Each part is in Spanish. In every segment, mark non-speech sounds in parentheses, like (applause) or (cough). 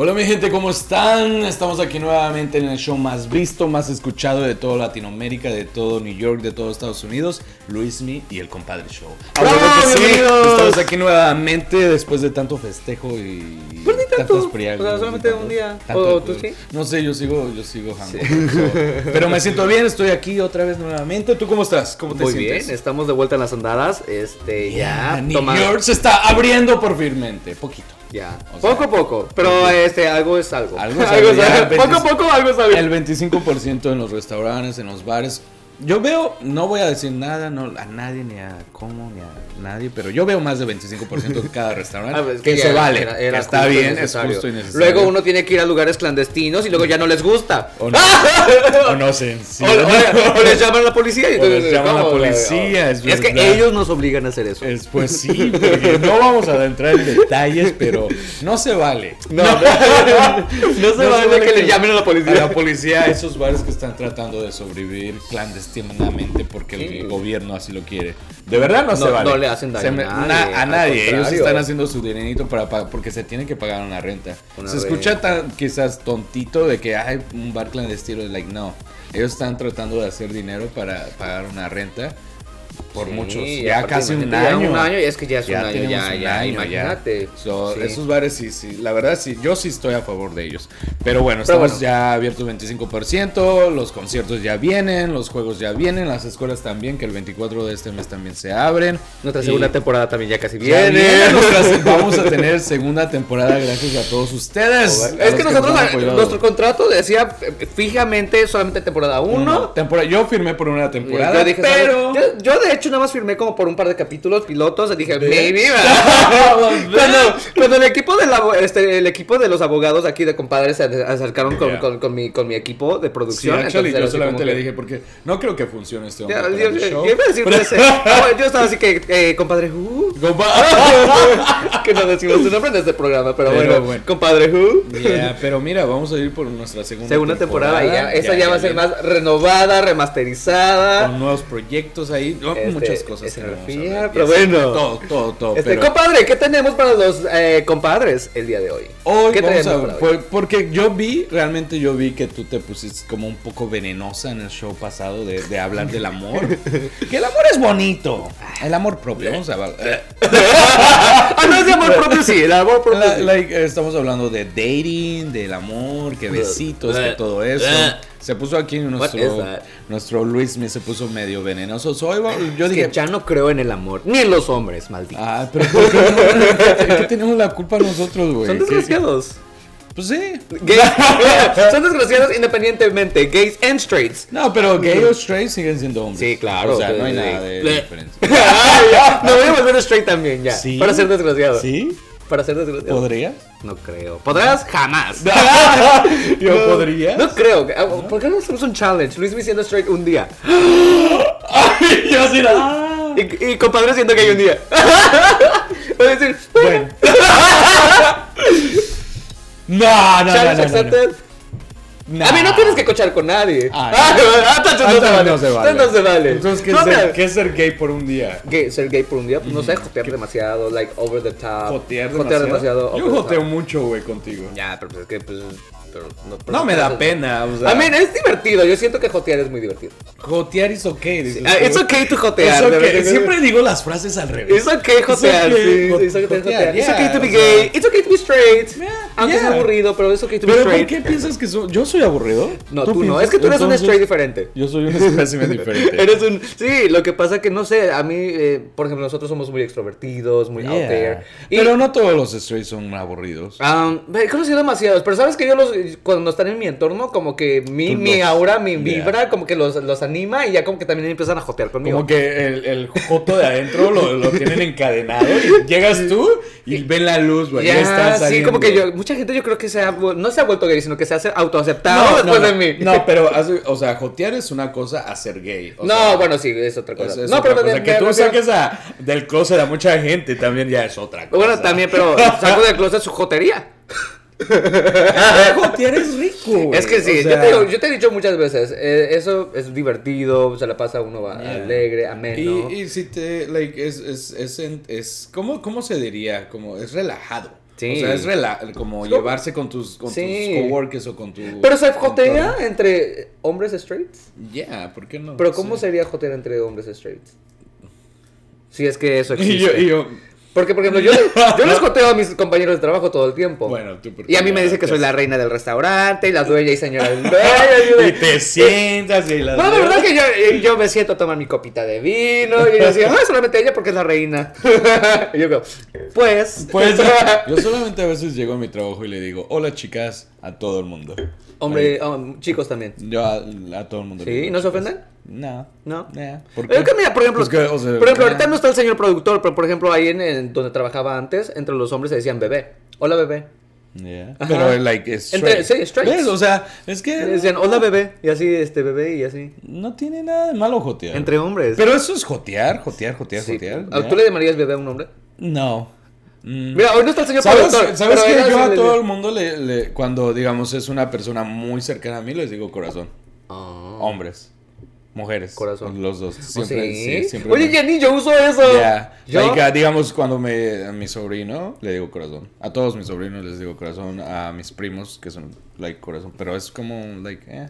Hola mi gente, ¿cómo están? Estamos aquí nuevamente en el show más visto, más escuchado de toda Latinoamérica, de todo New York, de todo Estados Unidos, Luismi y el Compadre Show. ¡Bravo, que sí, bienvenidos! estamos aquí nuevamente después de tanto festejo y Pues ni tanto, tantas friagas, o sea, solamente un día. tanto- ¿O tú sí? No sé, yo sigo, yo sigo so- Pero me siento bien, estoy aquí otra vez nuevamente. ¿Tú cómo estás? ¿Cómo te Muy sientes? bien, estamos de vuelta en las andadas. Este, Ya, ya. New toma- York se está abriendo por firmemente, poquito. Ya. O sea, poco a poco. Pero este, algo es algo. Algo (laughs) es algo, ya, algo. Poco a 25 poco, algo es algo. El 25% en los restaurantes, en los bares. Yo veo, no voy a decir nada no, a nadie, ni a cómo, ni a nadie, pero yo veo más de 25% en cada restaurante. (laughs) Ah, pues, que ya se vale, era- era que está bien, es justo y necesario. Luego uno tiene que ir a lugares clandestinos y luego ya no les gusta. O (laughs) no, o no sé. sí. O, o- o (laughs) les llaman a la policía y O entonces, les llaman a la policía, es Es que ellos nos obligan a hacer eso. Es, pues sí, porque no vamos a adentrar en detalles, pero no se vale. No, no, no se vale que le llamen a la policía. A la policía, a esos bares que están tratando de sobrevivir clandestinamente porque el gobierno así lo quiere. De verdad no, se vale. no le hacen daño me- a nadie, na- a al nadie. Ellos están haciendo su dinerito para, pagar porque se tienen que pagar una renta. Una se escucha tan quizás tontito de que hay un bar clandestino. Like, no. Ellos están tratando de hacer dinero para pagar una renta por Sí, muchos. Ya casi un imagínate, ya año. un año, y es que ya es un año, ya, un ya, año, imagínate. So, Sí. Esos bares sí, sí, la verdad sí, yo sí estoy a favor de ellos. Pero bueno, Pero estamos bueno. ya abiertos 25%, los conciertos ya vienen, los juegos ya vienen, las escuelas también, que el 24 de este mes también se abren. Nuestra Y segunda temporada también ya casi ya viene. viene (laughs) vamos a tener segunda temporada gracias a todos ustedes. a Es que nosotros, nos apoyado. nuestro contrato decía eh, fijamente solamente temporada 1. Uno, temporada- yo firmé por una temporada, Yo dije, pero... Yo, yo de hecho nada más firmé como por un par de capítulos pilotos. y Dije, maybe. (laughs) Cuando, cuando el equipo de la, este, el equipo de los abogados aquí de compadres se acercaron con, Yeah. con, con mi, con mi equipo de Sí, producción. actually, entonces yo solamente le dije porque no creo que funcione este hombre para yo, show. yo iba a decir ese. Bueno, yo estaba así que, eh, compadre Who. Compa- (laughs) que no decimos su nombre en este programa, pero, Pero bueno, bueno. compadre Who. Yeah, pero mira, vamos a ir por nuestra segunda, Segunda temporada, y ya, esa ya, va a ser más renovada, remasterizada. con nuevos proyectos ahí, no, Este, muchas cosas. que escenografía, vamos a ver. pero bueno. todo, todo, todo. Este, pero compadre, ¿qué tenemos para los eh, compadres el día de hoy? hoy ¿Qué vamos a, hoy? porque yo vi, realmente yo vi que tú te pusiste como un poco venenosa en el show pasado de, de hablar del amor. (laughs) que el amor es bonito, el amor propio. Vamos a hablar. (laughs) ah, no es de amor propio, sí, el amor propio. La- sí. like, eh, estamos hablando de dating, del amor, que besitos, que (laughs) todo eso. Se puso aquí nuestro, nuestro Luis me se puso medio venenoso. So, hoy va- yo Es dije, que ya no creo en el amor, ni en los hombres, maldito. ah, pero ¿por qué, no? ¿Qué- (laughs) tenemos la culpa nosotros, güey? Son ¿Qué- desgraciados. Pues sí. Gays, (laughs) son desgraciados independientemente, gays and straights. No, pero gay o straight siguen siendo hombres. Sí, claro. O sea, no hay nada de diferencia. (laughs) Me voy a volver straight también ya. ¿Sí? Para ser desgraciado. ¿Sí? Para ser desgraciado. ¿Podría? No creo. ¿Podrás? Jamás. (laughs) ¿Yo No, podría? No creo. Ah, ¿Por qué no hacemos un challenge? Luis me siendo straight un día. yo así, ah. Y, y compadre siendo gay un día. (laughs) Voy a decir, Bueno. (laughs) no, no, no, no, no. Nah. A mí no tienes que cochar con nadie. Ah, Ah, (laughs) ah, no, se Entonces vale. no se vale. Entonces no se vale. Entonces, ¿qué, es ser, mira, qué es ser gay por un día? gay- ser gay por un día, pues no sé, jotear demasiado, like over the top. Jotear Jotear demasiado. demasiado. Yo joteo mucho, güey, contigo. Ya, pero pues, es que pues. Pero, no, pero- No me da pena, o sea. A mí es divertido. Yo siento que jotear es muy divertido. Jotear is okay. dices Ah, tú. it's okay to jotear. Okay. verdad Siempre digo las frases al revés. It's okay jotear, yeah, okay to be gay, it's okay to be straight. Yeah, Aunque yeah. sea aburrido, pero it's okay to be ¿Pero por straight. qué piensas que soy, yo soy aburrido? No, tú, no, es que tú eres un Entonces, straight diferente. Yo soy un espécimen (laughs) diferente. Eres un. Sí, lo que pasa que no sé, a mí, eh, por ejemplo, nosotros somos muy extrovertidos, muy out Yeah. there. Y, Pero no todos los straights son aburridos. um, he conocido demasiados, pero sabes que yo los, cuando están en mi entorno, como que mi, Tú mi los- aura, mi vibra, como que los, los anima y ya como que también empiezan a jotear conmigo. Como que el, el joto de adentro lo, lo tienen encadenado y llegas tú y ven la luz, güey. Ya, ya estás sí, como que yo, mucha gente yo creo que se ha, vu- no se ha vuelto gay, sino que se ha autoaceptado después de mí. no, pero, hace- o sea, jotear es una cosa a ser gay. o no, sea, bueno, sí, es otra cosa. es- es no, otra pero cosa. me- que me tú refiero- saques a, del closet a mucha gente también ya es otra cosa. Bueno, también, pero (laughs) saco del closet su jotería. (laughs) jotear es rico, güey. Es que sí, O sea, yo, te digo- yo te he dicho muchas veces, eh, eso es divertido, se la pasa uno va- Yeah. alegre, ameno. Y, y si te, like, es, es, es, es ¿cómo, ¿cómo se diría? Como, es relajado. Sí. O sea, es rela- como llevarse con tus, con Sí. tus coworkers o con tu. Pero se jotea entre hombres straights. Yeah, ¿por qué no? Pero ¿cómo Sí. sería jotear entre hombres straights? Si es que eso Y existe. yo, y yo, Porque, por ejemplo, yo, yo les joteo a mis compañeros de trabajo todo el tiempo. Bueno, tú porque Y a mí me dice que soy la reina del restaurante y la dueña y señora del (laughs) dueño. Y te sientas y las No, de verdad que yo, eh, yo me siento a tomar mi copita de vino y decía, ah, solamente ella porque es la reina. (laughs) y yo digo, pues, Pues (laughs) yo solamente a veces llego a mi trabajo y le digo, hola chicas, a todo el mundo. hombre, um, chicos también. Yo a, a todo el mundo. ¿Sí? ¿No se ofenden? No. ¿No? ¿Por Es que mira, por ejemplo, Pues que, o sea, por ejemplo, ahorita nah. no está el señor productor, pero por ejemplo, ahí en, en donde trabajaba antes, entre los hombres se decían bebé. Hola, bebé. Yeah. Pero, like, es Entre- straight. sí, straight. ¿Ves? O sea, es que Le decían, hola, bebé. Y así, este, bebé, y así. no tiene nada de malo jotear. Entre hombres. Pero eso es jotear, jotear, jotear, Sí. jotear. ¿Tú le llamarías bebé a un hombre? No. Mm. Mira, hoy no está el señor ¿Sabes, productor. ¿sabes que yo a le- todo el mundo le, le- cuando digamos es una persona muy cercana a mí les digo corazón? Ah. Hombres, mujeres, Corazón. los dos. ¿Oh, Siempre, sí? sí, siempre Oye, me- yo uso eso. Ya, digamos cuando me a mi sobrino le digo corazón. A todos mis sobrinos les digo corazón, a mis primos que son like corazón, pero es como like eh,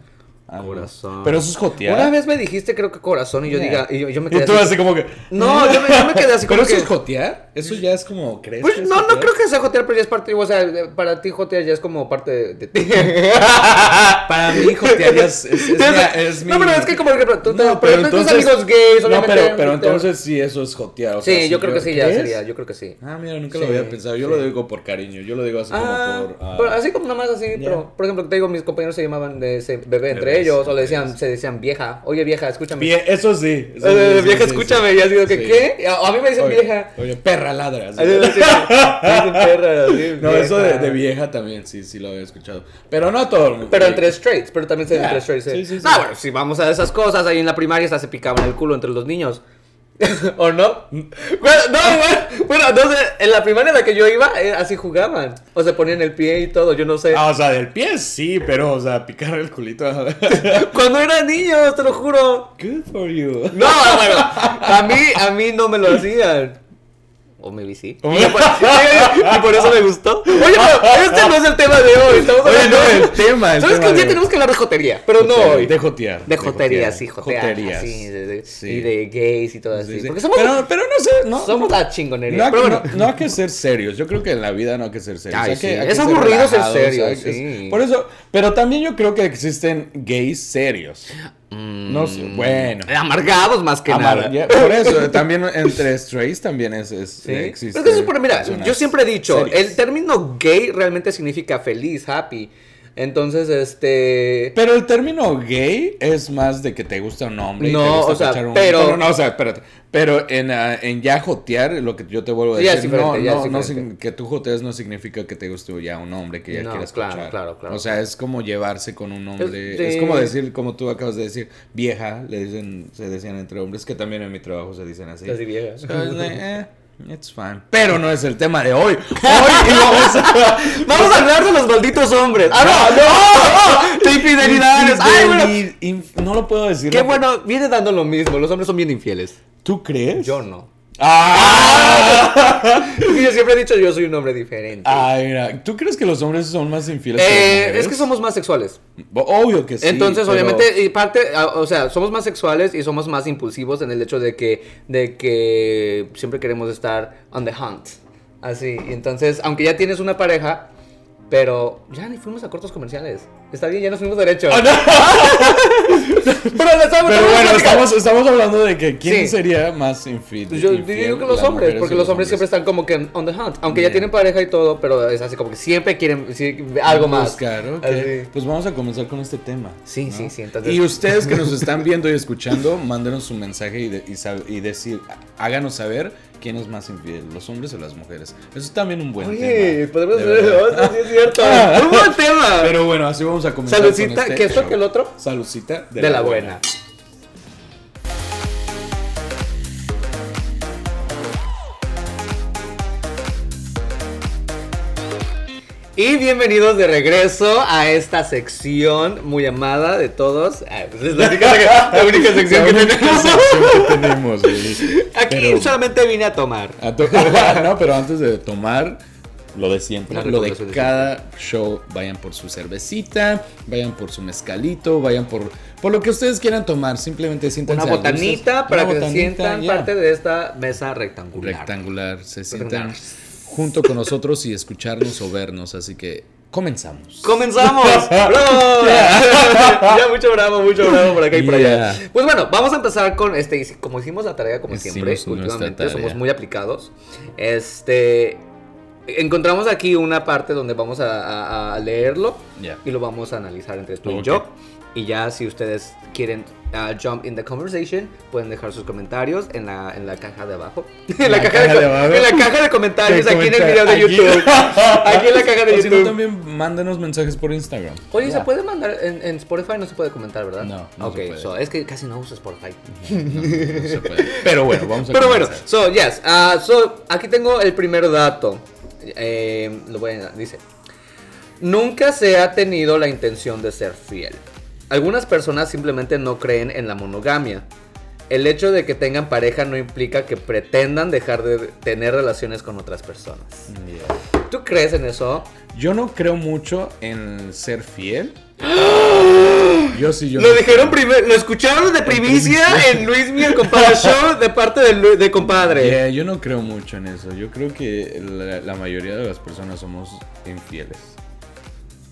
Corazón. Pero eso es jotear. Una vez me dijiste, creo que corazón, y yo Yeah. diga, y yo, yo me y quedé tú así. así como que No, yo me, yo me quedé así (laughs) como Pero eso que. es jotear? Eso ya es como crees Pues que es no, no creo que sea jotear, pero ya es parte, o sea, para ti jotear ya es como parte de, de ti. (laughs) Para mí jotear ya es, es, es mi- es mi- No, pero es que como ejemplo, tú, No, por ejemplo, tus amigos gays, No, pero, pero entonces sí, eso es jotear. o Sí, yo creo que sí, ya sería, yo creo que sí. Ah, mira, nunca Sí, lo había pensado. Yo sí. lo digo por cariño. Yo lo digo así Ah, como por. ah, pero así como nada más así, pero por ejemplo, te digo, mis compañeros se llamaban de ese bebé entre Ellos, o le decían, se decían vieja, oye vieja, escúchame. Bien, eso sí. eso Eh, sí, vieja, sí, escúchame, sí. y así digo que. ¿qué? A, mí me dicen Oye, vieja. Oye, perra ladra. así. Así, dicen (laughs) perra, así, No, eso de, vieja. de vieja también, sí, sí lo había escuchado. Pero no todo el mundo. Pero entre straights, pero también se Ya, entre straights. sí, sí, sí. Ah, bueno, si vamos a esas cosas, ahí en la primaria hasta se picaban el culo entre los niños. (laughs) ¿O no? Bueno, no, bueno, bueno, no sé, en la primaria en la que yo iba, eh, así jugaban. O se ponían el pie y todo, yo no sé. Ah, o sea, del pie sí, pero, o sea, picar el culito. (laughs) Cuando eran niños, te lo juro. Good for you. No, bueno, a mí, a mí no me lo hacían. O me sí. Oh. (laughs) Y por, eso me gustó. Oye, pero este no es el tema de hoy. Estamos Oye, hablando no, el tema, el ¿Sabes tema que de- tenemos que hablar de jotería? Pero no hoy. De jotear. De jotería, sí, jotear. Joterías. así, de- de- Sí. Y de gays y todo Sí, así. sí. Porque somos, pero, pero no sé, no. somos la chingonería. no hay, pero bueno. no- no hay que ser serios. Yo creo que en la vida no hay que ser serios. Ay, Hay que- sí. hay que Es aburrido ser relajados, serio, que- sí. Por eso, pero también yo creo que existen gays serios. No sé, bueno. Amargados más que Amar- nada. por eso, (laughs) también entre strays también es, es Sí. existe. Es que por- mira, yo siempre he dicho, serias. el término gay realmente significa feliz, happy. Entonces, este... Pero el término gay es más de que te gusta un hombre. y No, te gusta o sea, un- pero- no, o sea, espérate. Pero en, ah, en ya jotear, lo que yo te vuelvo a decir, no, no, que tú jotees no significa que te guste ya un hombre que ya No, quieras claro, cachar. claro, claro. O sea, es como llevarse con un hombre. Es- como decir, como tú acabas de decir, vieja, le dicen, se decían entre hombres, que también en mi trabajo se dicen así. Así vieja. Eh, it's fine. Pero no es el tema de hoy. Hoy (laughs) vamos a... Vamos a hablar de los malditos hombres. ¡Ah, no! no! De (laughs) infidelidades. ¡Ay, bueno! Infideli- inf- No lo puedo decir. Qué ¿no? bueno, viene dando lo mismo. Los hombres son bien infieles. ¿Tú crees? Yo no. ¡Ah! Yo siempre he dicho, yo soy un hombre diferente. Ay, mira, ¿tú crees que los hombres son más infieles que las Eh, mujeres? es que somos más sexuales. Obvio que sí. Entonces, pero- obviamente, y parte, o sea, somos más sexuales y somos más impulsivos en el hecho de que, de que siempre queremos estar on the hunt. Así, y entonces, aunque ya tienes una pareja, pero ya ni fuimos a cortos comerciales. Está bien, ya nos fuimos derecho. Ah, no. (laughs) pero estamos- Pero bueno, estamos, estamos hablando de que quién Sí. sería más infiel. Yo infiel, digo que los hombres, porque los hombres siempre están como que on the hunt. Aunque ya tienen pareja y todo, pero es así como que siempre quieren algo más. Buscar, ok. Así. Pues vamos a comenzar con este tema. Sí, ¿no? sí, sí, entonces- Y ustedes que nos están viendo y escuchando, mándenos un mensaje y, de- y y decir, háganos saber quién es más infiel, los hombres o las mujeres. Eso es también un buen Oye, tema. podemos ver verdad. otro, sí es cierto. (laughs) Un buen tema. Pero bueno, así vamos a comenzar. Saludcita, con este ¿qué esto show. que el otro? Saludcita De, la buena. Y bienvenidos de regreso a esta sección muy amada de todos. Ah, pues es la única, la (laughs) única sección que La única tenemos. sección que tenemos. Aquí Pero- solamente vine a tomar. a to- (laughs) no, pero antes de tomar, lo de siempre, La lo de cada show, vayan por su cervecita, vayan por su mezcalito, vayan por, por lo que ustedes quieran tomar, simplemente siéntanse Una botanita para Una que se sientan parte de esta mesa rectangular. rectangular, se sientan junto con nosotros y escucharnos o vernos, así que comenzamos. ¡Comenzamos! (laughs) ¡Bravo! ya, mucho bravo, mucho bravo por acá y por allá. Yeah. Pues bueno, vamos a empezar con este. Como hicimos la tarea, como Hicimos siempre, últimamente tarea. somos muy aplicados. Este. Encontramos aquí una parte donde vamos a, a- a leerlo Ya. y lo vamos a analizar entre tú y Ok. yo. Y ya, si ustedes quieren uh, jump in the conversation, pueden dejar sus comentarios en la, en la caja de abajo. (laughs) en, la caja de, co- abajo. en la caja de comentarios, De aquí en el video de comentar- YouTube. (laughs) aquí en la caja de O si no, YouTube. también mándenos mensajes por Instagram. Oye, Ya. ¿se puede mandar en, en Spotify? No se puede comentar, ¿verdad? No, no Ok, se puede. so, es que casi no uso Spotify. (laughs) No, no se puede. Pero bueno, vamos a Pero bueno, comenzar. so, yes. ah, so, aquí tengo el primer dato. Eh, lo voy a, dice: Nunca se ha tenido la intención de ser fiel. Algunas personas simplemente no creen en la monogamia. El hecho de que tengan pareja no implica que pretendan dejar de tener relaciones con otras personas. ¿Tú crees en eso? Yo no creo mucho en ser fiel. (gasps) (gasps) Yo sí, yo Lo no dijeron primero, lo escucharon de primicia en Luis Miguel Compadre (laughs) Show de parte de, de compadre. Yeah, yo no creo mucho en eso. Yo creo que la, la mayoría de las personas somos infieles.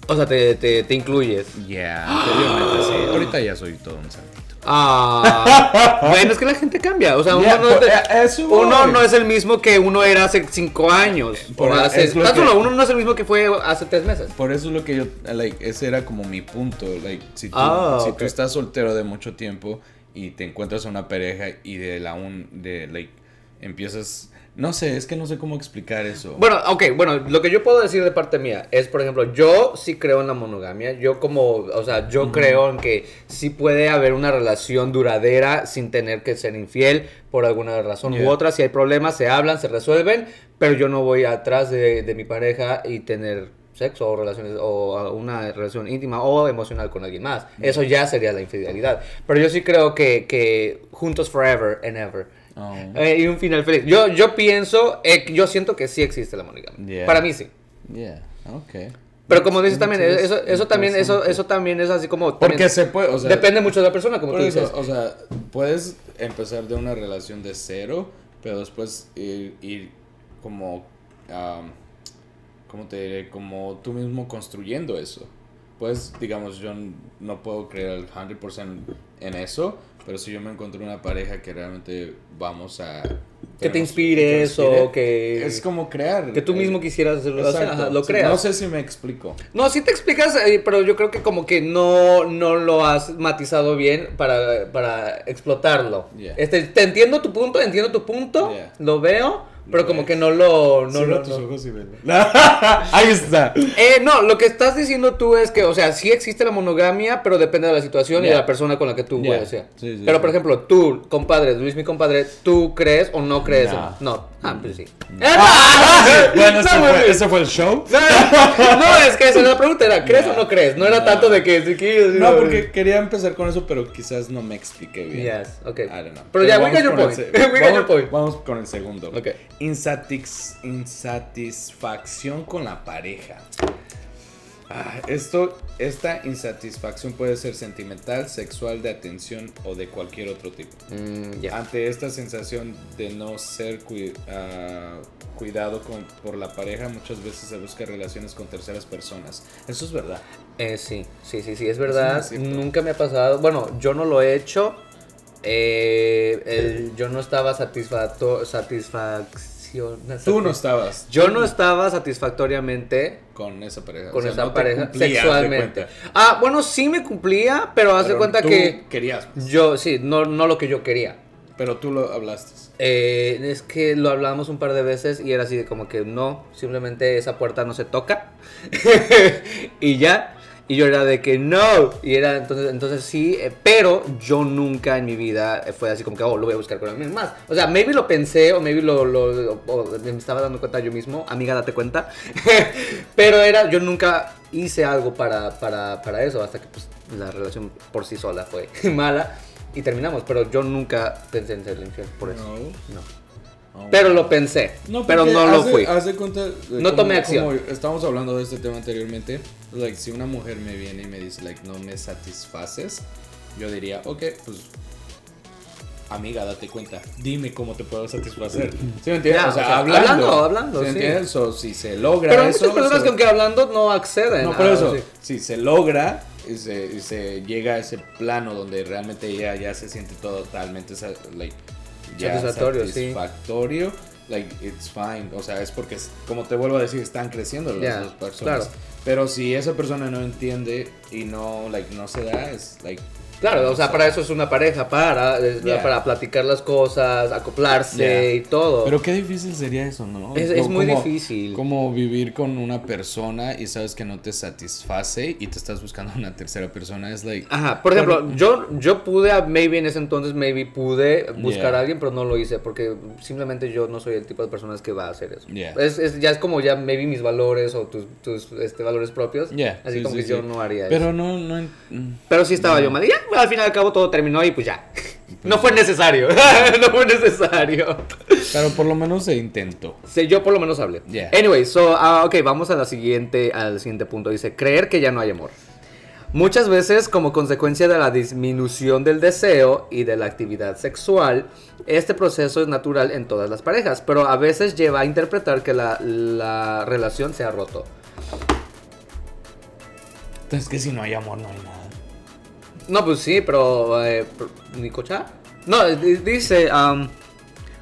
O sea, te, te, te incluyes. Ya, anteriormente sí. Ahorita ya soy todo un santito. Ah, bueno, es que la gente cambia. O sea, uno, Yeah, no, por- eso uno es el mismo que uno era hace cinco años. Por- o hace, que- uno no es el mismo que fue hace tres meses. Por eso es lo que yo, like, ese era como mi punto. Like, si tú, Ah, si ok. tú estás soltero de mucho tiempo y te encuentras a una pareja y de la un, de, like, empiezas, no sé, es que no sé cómo explicar eso. Bueno, ok, bueno, lo que yo puedo decir de parte mía es, por ejemplo, yo sí creo en la monogamia. Yo como, o sea, yo creo en que sí puede haber una relación duradera sin tener que ser infiel por alguna razón u otra. Si hay problemas, se hablan, se resuelven, pero yo no voy atrás de, de mi pareja y tener sexo o relaciones o una relación íntima o emocional con alguien más. Eso ya sería la infidelidad. Pero yo sí creo que, que juntos forever and ever. Oh. Eh, y un final feliz. Yo, yo pienso, eh, yo siento que sí existe la monogamia. Yeah. Para mí sí. Yeah. Pero como dices también, Entonces, eso, eso también, eso, eso también es así como. Porque se puede, o sea, depende mucho de la persona, como tú eso, dices. o sea, puedes empezar de una relación de cero, pero después ir, ir como, am, ¿cómo te diré? Como tú mismo construyendo eso. Pues, digamos, yo no puedo creer al 100% en eso, pero si yo me encuentro una pareja que realmente vamos a... Que te tenemos- inspire eso, inspire, que- Es como crear. que tú eh, mismo quisieras hacerlo, o ajá, lo creas. No sé si me explico. No, sí te explicas, eh, pero yo creo que como que no, no lo has matizado bien para, para explotarlo. Yeah. Este, te entiendo tu punto, entiendo tu punto, Yeah. lo veo, pero como que no lo... No, Cierra lo- tus no. ojos y velo. (laughs) Ahí está. Eh, no, lo que estás diciendo tú es que, o sea, sí existe la monogamia, pero depende de la situación y de la persona con la que tú Yeah. vayas. sea. Sí, sí, pero, sí. por ejemplo, tú, compadre, Luis, mi compadre, ¿tú crees o no crees? No. No. Ah, pues sí. (laughs) (laughs) Bueno, ese No, fue, mames. ese fue el show. No, es que esa era la pregunta, era ¿crees Yeah. o no crees? No era tanto de que... que- No, porque quería empezar con eso, pero quizás no me expliqué bien. Yes, ok. I don't know. Pero ya, we got your point. We got your point. Vamos con el segundo. Ok. Insatis- insatisfacción con la pareja. Ah, esto, esta insatisfacción puede ser sentimental, sexual, de atención o de cualquier otro tipo. Mm. Ante esta sensación de no ser cui- ah, cuidado con- por la pareja, muchas veces se busca relaciones con terceras personas. Eso es verdad. Eh, sí, sí, sí, sí, es verdad. Es. Nunca me ha pasado. Bueno, yo no lo he hecho. Eh, el- yo no estaba satisfacto, satisfacción. Tú no estabas. Yo no estaba satisfactoriamente con esa pareja. con O sea, esa no pareja cumplía, sexualmente. Ah, bueno, sí me cumplía, pero haz de cuenta tú que querías, pues. yo, sí, no, no lo que yo quería. pero tú lo hablaste. Eh, es que lo hablamos un par de veces y era así de como que no, simplemente esa puerta no se toca. (laughs) y ya. Y yo era de que no. Y era entonces, entonces sí, eh, pero yo nunca en mi vida eh, fue así como que, oh, lo voy a buscar con alguien más. O sea, maybe lo pensé o maybe lo, lo- o me estaba dando cuenta yo mismo. Amiga, date cuenta. (laughs) pero era, yo nunca hice algo para, para, para eso hasta que pues, la relación por sí sola fue (laughs) mala y terminamos. Pero yo nunca pensé en ser infiel por eso. No. No. Oh, pero lo pensé, No, pero no lo haz de- fui. haz de cuenta, No como- tomé acción. Como estábamos hablando de este tema anteriormente, like, si una mujer me viene y me dice, like, no me satisfaces, yo diría, ok, pues, amiga, date cuenta, dime cómo te puedo satisfacer. ¿Sí me entiendes? Ya, o sea, o sea, hablando. hablando, hablando, ¿Sí sí. entiendes? O si se logra Pero hay eso. muchas personas eso- que aunque hablando no acceden. No, por eso, sí. si se logra y se, y se llega a ese plano donde realmente ella ya se siente totalmente like, ya Satisfactorio, sí. satisfactorio, like, it's fine. O sea, es porque, como te vuelvo a decir, están creciendo las Ya, dos personas. claro. Pero si esa persona no entiende y no, like, no se da, es like. Claro, o sea, para eso es una pareja, para, Yeah. para platicar las cosas, acoplarse Yeah. y todo. Pero qué difícil sería eso, ¿no? Es- es muy Como- difícil. Como vivir con una persona y sabes que no te satisface y te estás buscando una tercera persona. Es like. Ajá, por ejemplo, yo, yo pude, maybe en ese entonces, maybe pude buscar Yeah. a alguien, pero no lo hice porque simplemente yo no soy el tipo de personas que va a hacer eso. Yeah. Es, es- ya es como ya maybe mis valores o tus, tus este, valores propios. Así sí, como sí, que yo sí. no haría Pero eso. no, no. mm. Pero sí estaba yo mal. Y ya, al fin y al cabo todo terminó y pues ya. No fue necesario. (laughs) no fue necesario. Pero por lo menos se intentó. Sí, yo por lo menos hablé. Yeah. Anyway, so, ok, vamos a la siguiente, al siguiente punto. Dice, creer que ya no hay amor. Muchas veces, como consecuencia de la disminución del deseo y de la actividad sexual, este proceso es natural en todas las parejas, pero a veces lleva a interpretar que la, la relación se ha roto. Entonces, que si no hay amor, no hay nada. No, pues sí, pero... Eh, ¿Ni cochar? No, di- dice... um,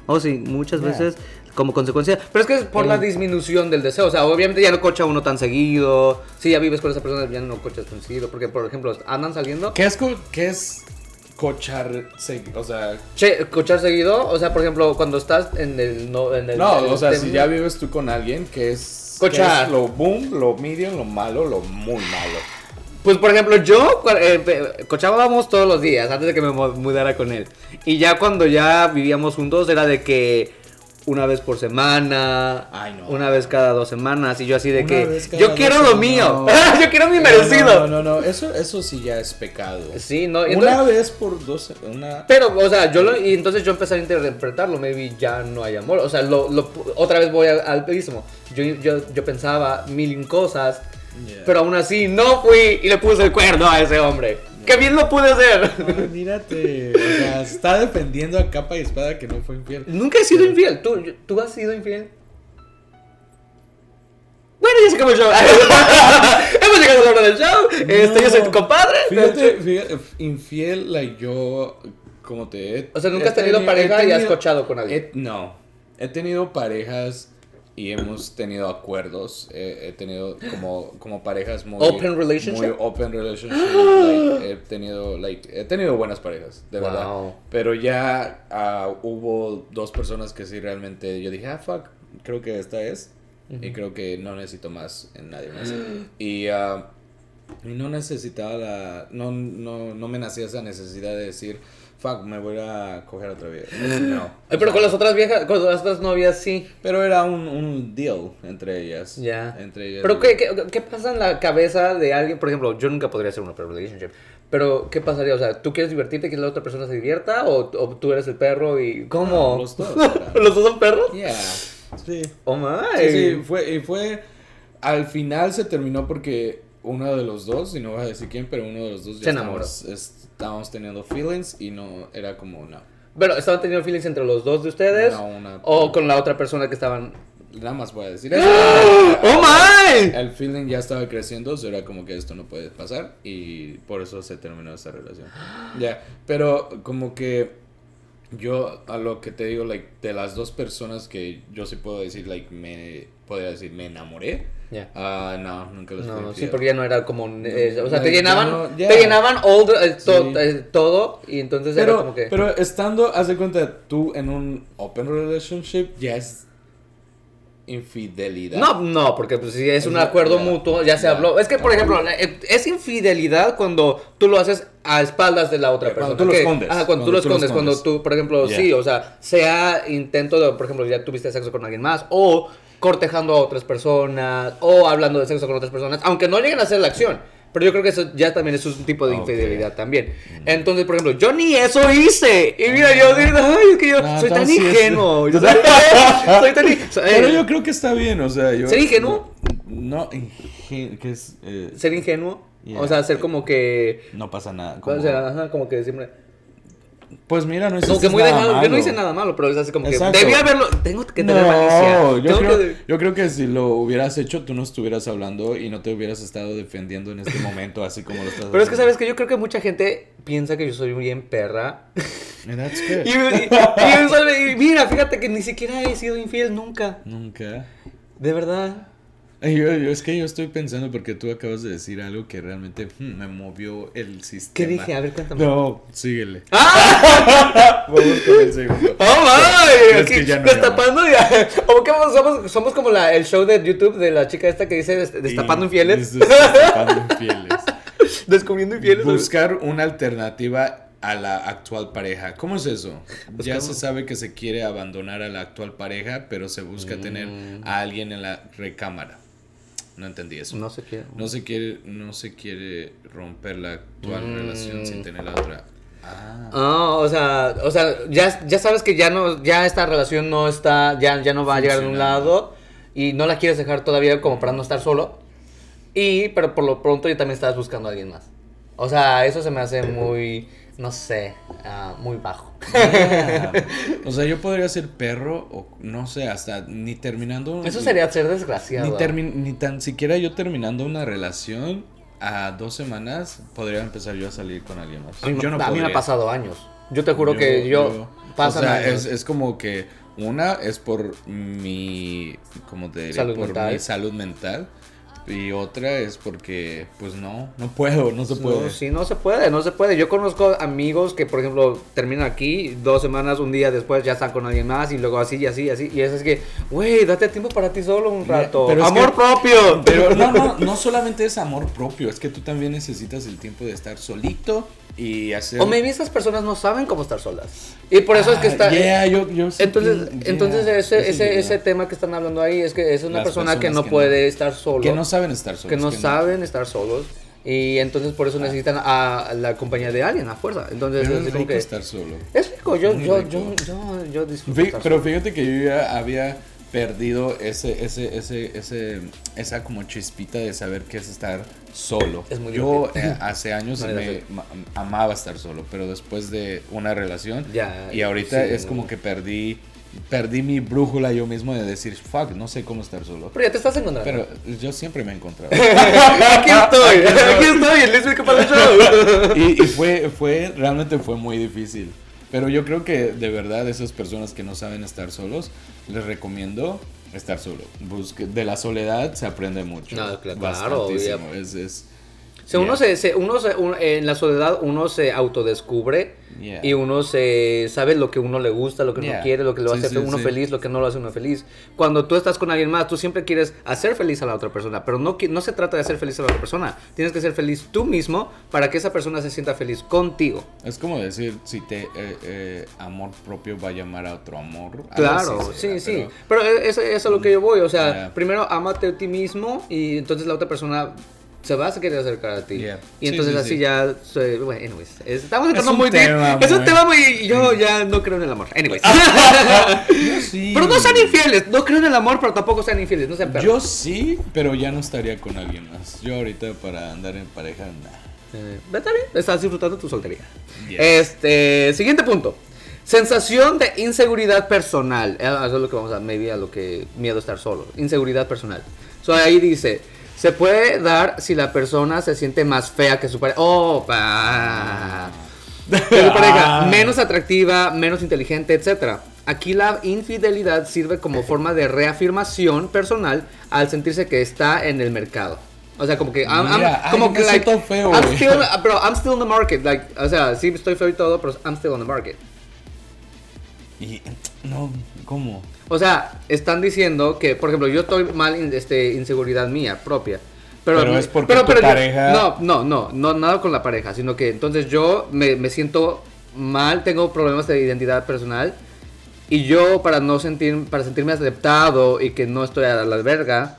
oh, sí, muchas Yeah. veces como consecuencia... Pero es que es por la disminución del deseo. O sea, obviamente ya no cocha uno tan seguido. Si ya vives con esa persona, ya no cochas tan seguido. Porque, por ejemplo, andan saliendo... ¿Qué es, co- qué es cochar? se- O sea, Che, cochar seguido, o sea, por ejemplo, cuando estás en el... No, en el, no, en el o sea, si ya vives tú con alguien, ¿qué es? Cochar. es lo boom, lo medium, lo malo, lo muy malo? Pues por ejemplo, yo eh, cochábamos todos los días antes de que me mu- mudara con él. Y ya cuando ya vivíamos juntos era de que una vez por semana, Ay, no. una vez cada dos semanas y yo así de Una que vez cada yo quiero lo mío, no. (laughs) yo quiero mi merecido. No, no, no, eso, eso sí ya es pecado. Sí, no, y Una entonces- vez por dos, una... pero, o sea, yo lo, y entonces yo empecé a interpretarlo, maybe ya no hay amor, o sea, lo, lo- otra vez voy al, al mismo. Yo, yo, yo pensaba mil cosas, Yeah. pero aún así no fui y le puse el cuerno a ese hombre. ¡Qué bien lo pude hacer! Ay, mírate, o sea, está defendiendo a capa y espada que no fue infiel. Nunca he sido infiel. ¿Tú, ¿Tú has sido infiel? Bueno, ya se acabó el show. (laughs) Hemos llegado a la hora del show. Este, yo soy tu compadre. Fíjate, fíjate, infiel, like yo, como te he- O sea, nunca has tenido teni- pareja y has cochado con alguien. he- no, he tenido parejas y hemos tenido acuerdos. He, he tenido como, como parejas muy Open relationship? Muy open relationship. like, he tenido, like, he tenido buenas parejas, de verdad. Pero ya ah, hubo dos personas que sí realmente yo dije, ah, fuck, creo que esta es. Y creo que no necesito más en nadie más. (gasps) y, ah, y no necesitaba la. No, no, no me nacía esa necesidad de decir, fuck, me voy a coger otra vez. (laughs) No. Ay, pero con las otras viejas, con las otras novias sí. Pero era un, un deal entre ellas. Ya. Entre ellas. Pero ¿qué, qué, qué pasa en la cabeza de alguien? Por ejemplo, yo nunca podría hacer una open relationship. Pero, ¿qué pasaría? O sea, ¿tú quieres divertirte, que la otra persona se divierta? ¿O, o tú eres el perro y. ¿Cómo? No, los dos. (laughs) ¿Los dos son perros? Yeah. Sí. Oh my. Sí, sí, fue, y fue, al final se terminó porque uno de los dos, y no voy a decir quién, pero uno de los dos Se ya enamoró. estábamos, estábamos teniendo feelings y no, era como, no, Pero, ¿estaban teniendo feelings entre los dos de ustedes? No, una- ¿O con la otra persona que estaban.? nada más voy a decir eso. ¡Oh my! El feeling ya estaba creciendo, so era como que esto no puede pasar y por eso se terminó esta relación. (gasps) Ya, pero como que yo a lo que te digo, like, de las dos personas que yo sí puedo decir, like, me, podría decir, me enamoré. Ya. Ah, no, nunca los No, sí, porque ya no era como. eh, o sea, No, te llenaban. no, ya. Te llenaban the- eh, to- Sí. eh, todo. Y entonces era Pero, como que. pero estando, haz de cuenta, tú en un open relationship ya es infidelidad. No, no, porque pues si es Es un acuerdo ya, mutuo, ya se ya. habló. Es que, por Ajá. ejemplo, eh, es infidelidad cuando tú lo haces a espaldas de la otra persona. cuando tú lo que- escondes, Ajá, cuando, tú lo escondes. Cuando escondes. tú, por ejemplo, sí, o sea, sea intento de, por ejemplo, ya tuviste sexo con alguien más, o cortejando a otras personas, o hablando de sexo con otras personas, aunque no lleguen a hacer la acción. Pero yo creo que eso ya también es un tipo de infidelidad también. Entonces, por ejemplo, yo ni eso hice. Y mira, yo digo, ay, es que yo No, soy tan es- ingenuo. Yo soy, (laughs) soy tan Pero yo creo que está bien, o sea, yo... ¿Ser ingenuo? No, ingen- que es... eh, ser ingenuo. Yeah. O sea, ser como que. no pasa nada. como- O sea, ajá, como que siempre. Pues mira, no hiciste que muy nada dejado. Yo no malo. hice nada malo, pero es así como Exacto. que. Debí haberlo. Tengo que tener No, malicia. yo creo, que- yo creo que si lo hubieras hecho, tú no estuvieras hablando y no te hubieras estado defendiendo en este momento, así como lo estás Pero es que sabes que yo creo que mucha gente piensa que yo soy bien perra. (laughs) And that's (laughs) Y, good. y- y usualmente- y mira, fíjate que ni siquiera he sido infiel nunca. Nunca. De verdad. Yo, yo- es que yo estoy pensando porque tú acabas de decir algo que realmente hmm, me movió el sistema. ¿Qué dije? A ver, cuéntame. No, síguele. ¡Ah! (laughs) Vamos con el segundo. ¡Oh, my! Es que ya no destapando ya. (laughs) ¿O qué? Somos, somos como la, el show de YouTube de la chica esta que dice des- destapando infieles. des- Destapando infieles. (laughs) Descubriendo infieles. Buscar una alternativa a la actual pareja. ¿Cómo es eso? Ya ¿cómo? se sabe que se quiere abandonar a la actual pareja, pero se busca tener a alguien en la recámara. No entendí eso. No sé qué. No se quiere, no se quiere romper la actual Mm. relación sin tener la otra. Ah. Ah, o sea, o sea, ya, ya sabes que ya no, ya esta relación no está, ya, ya no va a llegar de un lado y no la quieres dejar todavía como para no estar solo. Y, pero por lo pronto ya también estás buscando a alguien más. O sea, eso se me hace (clears throat) muy, no sé, ah, muy bajo. O sea, yo podría ser perro o no sé, hasta ni terminando. Eso sería ser desgraciado. Ni, termi- ni tan siquiera yo terminando una relación a dos semanas podría empezar yo a salir con alguien más. A mí, me- yo no a mí me ha pasado años. Yo te juro que yo, pasan o sea, es, es como que una es por mi como te diré, Salud por mental. mi salud mental y otra es porque pues no, no puedo, no se puede. No, sí, no se puede, no se puede. Yo conozco amigos que, por ejemplo, terminan aquí, dos semanas, un día después ya están con alguien más y luego así y así y así. Y eso es que, güey, date tiempo para ti solo un rato. Pero es Amor que- propio. Pero no, no, no solamente es amor propio, es que tú también necesitas el tiempo de estar solito y hacer O maybe esas personas no saben cómo estar solas. Y por eso es que Ah, está... yeah, yo- yo entonces, pin- entonces yeah, ese, ese, diría. ese tema que están hablando ahí es que es una Las persona que no que puede no- estar solo. que no saben estar solos. que no que saben estar solos. Y entonces por Ah. eso necesitan a la compañía de alguien, a fuerza. Entonces Pero es rico que... estar solo. Es rico, yo, yo, rico. yo, yo, yo disfruto Fí- pero solo. fíjate que yo ya había perdido ese, ese, ese, ese, esa como chispita de saber qué es estar solo. Es muy yo eh, hace años (laughs) me amaba estar solo, pero después de una relación Ya, y ahorita sí, es no. como que perdí, perdí mi brújula yo mismo de decir, fuck, no sé cómo estar solo. Pero ya te estás encontrando. Pero yo siempre me he encontrado. (laughs) aquí estoy, aquí estoy, el Luis para el show. y, y fue, fue, realmente fue muy difícil. Pero yo creo que de verdad esas personas que no saben estar solos, les recomiendo estar solo. Busque, de la soledad se aprende mucho. No, claro. Es, es, sea, uno yeah. se, se- uno se- un- en la soledad uno se autodescubre Yeah. y uno se sabe lo que uno le gusta, lo que uno Yeah. quiere, lo que lo Sí, hace sí, uno sí. feliz, lo que no lo hace uno feliz. Cuando tú estás con alguien más, tú siempre quieres hacer feliz a la otra persona, pero no, no se trata de hacer feliz a la otra persona. Tienes que ser feliz tú mismo para que esa persona se sienta feliz contigo. Es como decir, si te eh, eh, amor propio va a llamar a otro amor. Claro, sí, sí. pero- Pero, eso, eso es a lo que yo voy. O sea, primero amate a ti mismo y entonces la otra persona se va a querer acercar a ti. Yeah. Y Sí, entonces sí, así sí. ya. bueno, anyways. es- Estamos entrando un muy tema Es un tema muy. Yo ya no creo en el amor. Anyways. (laughs) (laughs) Sí. pero no sean infieles. No creo en el amor, pero tampoco sean infieles. No sean perros. Yo sí, pero ya no estaría con alguien más. Yo ahorita para andar en pareja, nah. Eh, está bien, estás disfrutando tu soltería. Este, siguiente punto. Sensación de inseguridad personal. Eh, Eso es lo que vamos a, maybe a lo que miedo estar solo. Inseguridad personal. So, ahí dice, se puede dar si la persona se siente más fea que su pareja. Oh. Que su pareja, Ah. menos atractiva, menos inteligente, etc. Aquí la infidelidad sirve como forma de reafirmación personal al sentirse que está en el mercado. O sea, como que, I'm- I'm- Mira, ay, como me que, like, feo, I'm still, pero I'm still in the market, like, o sea, sí estoy feo y todo, pero I'm still in the market. Y no, ¿cómo? O sea, están diciendo que, por ejemplo, yo estoy mal en este, inseguridad mía propia. Pero, Pero es porque tu pareja- no, no, no, no, nada con la pareja, sino que entonces yo me, me siento mal, tengo problemas de identidad personal y yo para no sentir, para sentirme aceptado y que no estoy a la verga,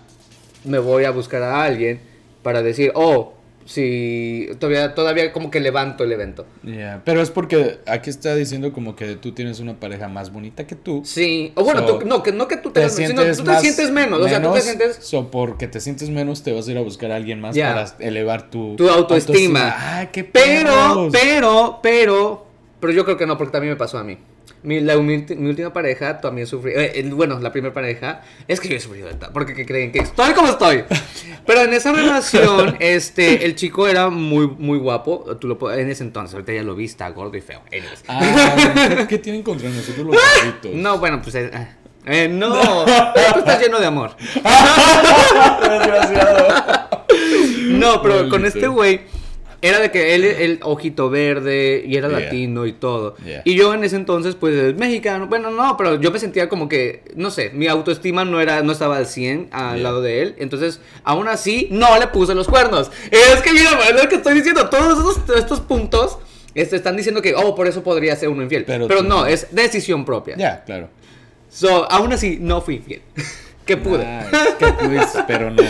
me voy a buscar a alguien para decir, oh, si todavía, todavía como que levanto el evento. Yeah, Pero es porque aquí está diciendo como que tú tienes una pareja más bonita que tú. Sí, o bueno, So, tú- no, que, no que tú Te te, sino sientes tú te sientes menos, o sea, tú te sientes... So, porque te sientes menos, te vas a ir a buscar a alguien más Ya. para elevar tu, Tu autoestima. Ah, qué Pero, pero, pero, pero yo creo que no, porque también me pasó a mí. Mi, la, mi, mi última pareja también sufrí. eh, bueno, la primera pareja. Es que yo he sufrido de tal, porque ¿qué creen que estoy como estoy. Pero en esa relación, (laughs) este, el chico era muy, muy guapo. Tú lo, en ese entonces, ahorita ya lo vi, está gordo y feo. Ah, ¿qué, tienen contra nosotros los gorditos? (laughs) No, bueno, pues. eh, eh, no, tú estás lleno de amor. (laughs) No, pero con este güey era de que él, el ojito verde y era Yeah. latino y todo. Yeah. Y yo en ese entonces, pues, es mexicano. Bueno, no, pero yo me sentía como que, no sé, mi autoestima no era, no estaba al 100 al Yeah. lado de él. Entonces, aún así, no le puse los cuernos. Es que mira, es lo que estoy diciendo. Todos estos, estos puntos este, están diciendo que, oh, por eso podría ser uno infiel. Pero Pero, no, es decisión propia. Ya, claro. So, aún así, no fui infiel. (laughs) que pude. Ah, es que pudiste, pero no.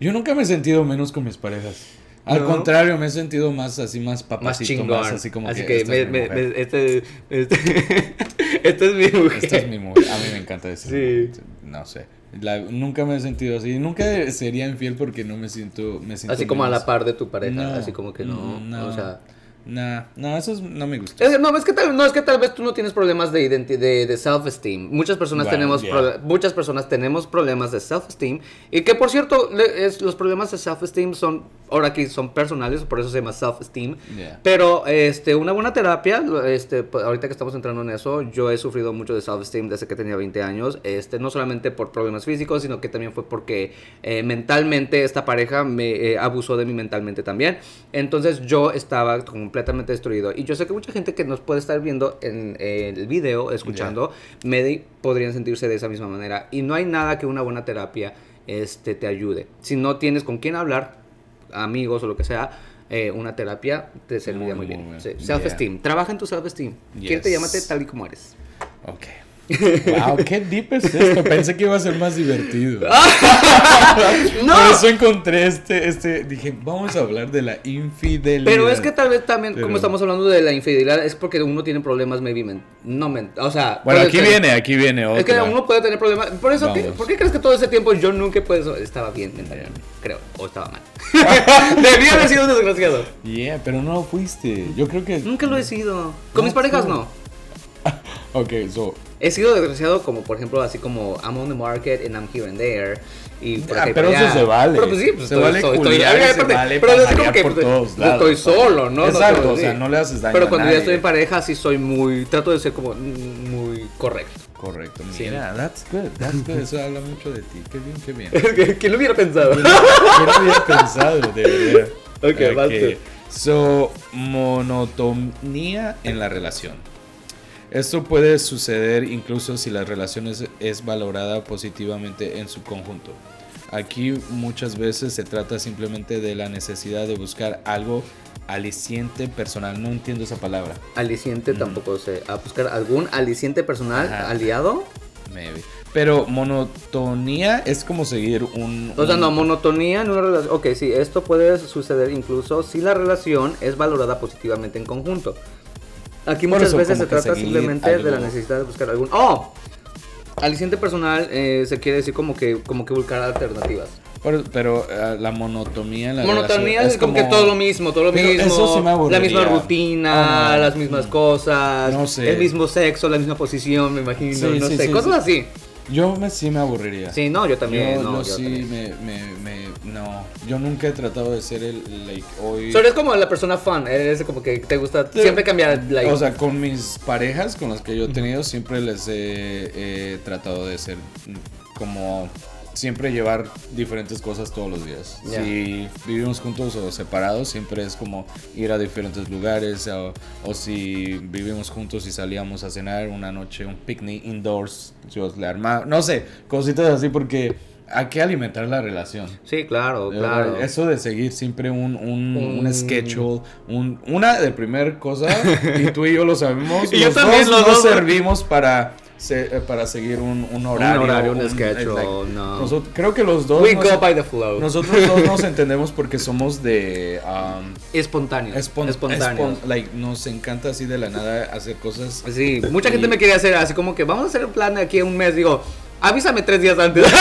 Yo nunca me he sentido menos con mis parejas. Al No. contrario, me he sentido más así, más más papacito, chingón. más así como Así que, me- es mi me- mujer. me- este, este, (laughs) esta es mi mujer. Esta es mi mujer. A mí me encanta decir. Sí. No sé. La- nunca me he sentido así. Nunca sería infiel porque no me siento. Me siento Así como a menos. la par de tu pareja, No, así como que no, no. o sea... Nah, no, eso es- no me gusta. Es no, es que tal, no, es que tal vez tú no tienes problemas de, identi- de, de self-esteem. Muchas personas Bueno, tenemos yeah. muchas personas tenemos problemas de self-esteem y que por cierto le- es, los problemas de self-esteem son ahora aquí son personales, por eso se llama self-esteem. Yeah. Pero este una buena terapia, este pues, ahorita que estamos entrando en eso, yo he sufrido mucho de self-esteem desde que tenía 20 años, este no solamente por problemas físicos, sino que también fue porque eh, mentalmente esta pareja me eh, abusó de mí mentalmente también. Entonces yo estaba completamente destruido. Y yo sé que mucha gente que nos puede estar viendo en eh, el video, escuchando, me podrían sentirse de esa misma manera. Y no hay nada que una buena terapia este, te ayude. Si no tienes con quién hablar, amigos o lo que sea, eh, una terapia te serviría muy, Muy, bien. bien. Sí, Self-esteem. Trabaja en tu self-esteem. Yes. te llámate tal y como eres. Ok. Wow, qué deep es esto. Pensé que iba a ser más divertido. (laughs) ¡No! Por eso encontré este, este. Dije, vamos a hablar de la infidelidad. Pero es que tal vez también, Pero- como estamos hablando de la infidelidad, es porque uno tiene problemas, maybe, men- no men- o sea... Bueno, aquí viene, aquí viene otra. Es que uno puede tener problemas. Por eso, ¿qué-. ¿por qué crees que todo ese tiempo yo nunca pues, estaba bien mentalmente? Creo, o estaba mal. (laughs) Debía haber sido un desgraciado. Yeah, pero no lo fuiste. Yo creo que. Nunca lo he sido. Con mis No, parejas tú. no. (laughs) Ok, so. He sido desgraciado como, por ejemplo, así como I'm on the market and I'm here and there. Y Ah, pero eso se vale. Pero pues sí, pues Se estoy, vale estoy, culiar se vale pero es como que por pues, todos lados. estoy solo, ¿no? Exacto, o sea, sí. no le haces daño Pero a cuando ya estoy en pareja, sí soy muy. Trato de ser como muy correcto. Correcto. Sí. Mira, that's good, that's good. Eso habla mucho de ti. Qué bien, qué bien. (laughs) ¿Quién lo hubiera pensado? ¿Quién lo había pensado, de verdad? Ok, tú. So, monotonía en la relación. Esto puede suceder incluso si la relación es, es valorada positivamente en su conjunto. Aquí muchas veces se trata simplemente de la necesidad de buscar algo aliciente personal. No entiendo esa palabra. Aliciente tampoco sé. A buscar algún aliciente personal Ajá. aliado. Maybe. Pero monotonía es como seguir un... O sea, un- no, monotonía en una relación. Ok, sí, esto puede suceder incluso si la relación es valorada positivamente en conjunto. Aquí muchas eso, veces se trata simplemente de la necesidad de buscar algún. ¡Oh! Aliciente personal eh, se quiere decir como que, como que buscar alternativas. Pero, pero, eh, la monotonía en la Monotonía es como, que todo lo mismo, todo lo Pero mismo. eso sí me la misma rutina, no. las mismas cosas. No sé. El mismo sexo, la misma posición, me imagino. Sí, no sí, sé, cosas sí. así. Yo me, sí me aburriría. Sí, no, yo también. yo, no, yo sí también. me, me, me- no, yo nunca he tratado de ser el, like, hoy... So, eres como la persona fun, eres como que te gusta siempre cambiar, like, O sea, con mis parejas con las que yo he tenido, siempre les he, he tratado de ser como siempre llevar diferentes cosas todos los días. Si vivimos juntos o separados, siempre es como ir a diferentes lugares o, o si vivimos juntos y salíamos a cenar una noche, un picnic indoors, yo le armaba, no sé, cositas así porque hay que alimentar la relación. sí, claro, De claro. Eso de seguir siempre un, un, un Un- schedule, un, una de primer cosa, y tú y yo lo sabemos, (laughs) Y yo los también, dos los no dos. servimos para, se- eh, para seguir un, un horario. horario, un eh, schedule, like, no. nosotros- creo que los dos. We nos- go by the flow. nosotros dos nos (laughs) entendemos porque somos de. um, Espontáneo. espon- espontáneo. espon- like, nos encanta así de la nada hacer cosas. Sí, mucha gente Y- me quería hacer así como que vamos a hacer un plan de aquí a un mes. Digo, avísame tres días antes. (laughs)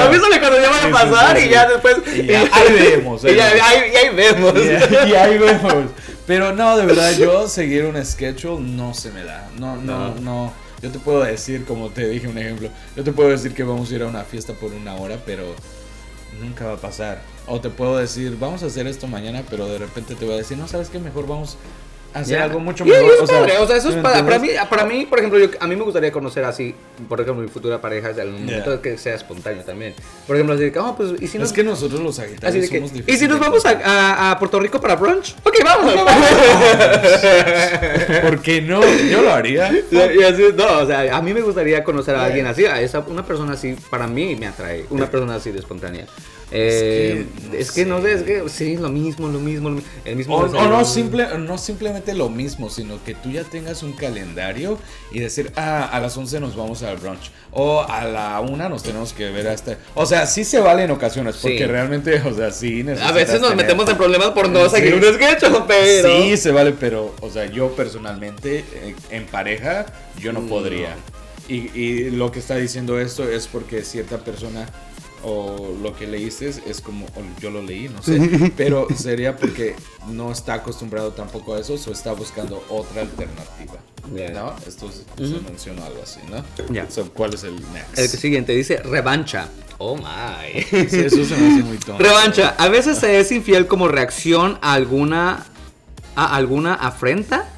avísame cuando ya vaya a sí, pasar sí, y ya después. Y ya, ahí (laughs) vemos, Y, ya- ahí- y ahí vemos. y, y ahí (laughs) vemos. Pero no, de verdad, yo seguir un schedule no se me da. No, no, no. Yo te puedo decir, como te dije un ejemplo, yo te puedo decir que vamos a ir a una fiesta por una hora, pero nunca va a pasar. O te puedo decir, vamos a hacer esto mañana, pero de repente te voy a decir, no, ¿sabes qué? Mejor vamos a hacer Ya. algo mucho mejor. es padre, o sea, eso ¿sí es para, para mí, para mí, por ejemplo, yo, a mí me gustaría conocer así, por ejemplo, mi futura pareja, en Yeah. momento que sea espontáneo también. Por ejemplo, así de que, oh, pues, ¿y si nos, Es que nosotros los sagitarios de que, somos ¿y si nos vamos a, a- a Puerto Rico para brunch? Ok, vamos. ¿Por qué no? Yo lo haría. (laughs) Y así, no, o sea, a mí me gustaría conocer a alguien así, a esa, una persona así, para mí me atrae, una persona así de espontánea. Eh, es que, no sé, es que sí, lo mismo, lo mismo, lo el mismo. O, no, simple, no simplemente lo mismo, sino que tú ya tengas un calendario y decir, ah, a las 11 nos vamos al brunch. O a la 1 nos tenemos que ver hasta... O sea, sí se vale en ocasiones, porque Sí. realmente, o sea, sí A veces nos tener- metemos en problemas por no Sí. seguir un sketch, (laughs) pero. Sí, se vale, pero, o sea, yo personalmente, eh, en pareja, yo no No. podría. Y, y lo que está diciendo esto es porque cierta persona o lo que leíste es como, yo lo leí, no sé, (laughs) pero sería porque no está acostumbrado tampoco a eso, o está buscando otra alternativa. Ya. ¿No? Esto es- Ujú. se mencionó algo así, ¿no? Ya. So, ¿Cuál es el next? El siguiente dice revancha. Oh my. Sí, eso se me hace muy tonto. Revancha. A veces se es infiel como reacción a alguna. a alguna afrenta.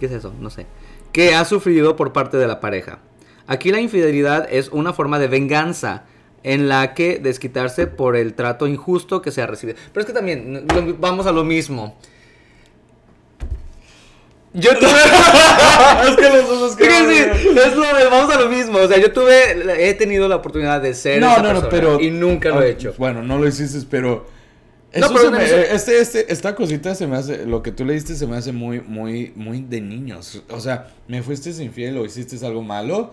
¿Qué es eso? No sé. Que ha sufrido por parte de la pareja. Aquí la infidelidad es una forma de venganza en la que desquitarse por el trato injusto que se ha recibido. Pero es que también, lo- vamos a lo mismo. Yo tuve... (laughs) es que los dos (laughs) sí, es lo de- vamos a lo mismo. O sea, yo tuve, he tenido la oportunidad de ser No, esa no, no, pero. y nunca lo he hecho. Bueno, no lo hiciste, pero. No, pero me- eso- este, este, esta cosita se me hace. Lo que tú leíste se me hace muy, muy, muy de niños. O sea, me fuiste infiel o hiciste algo malo,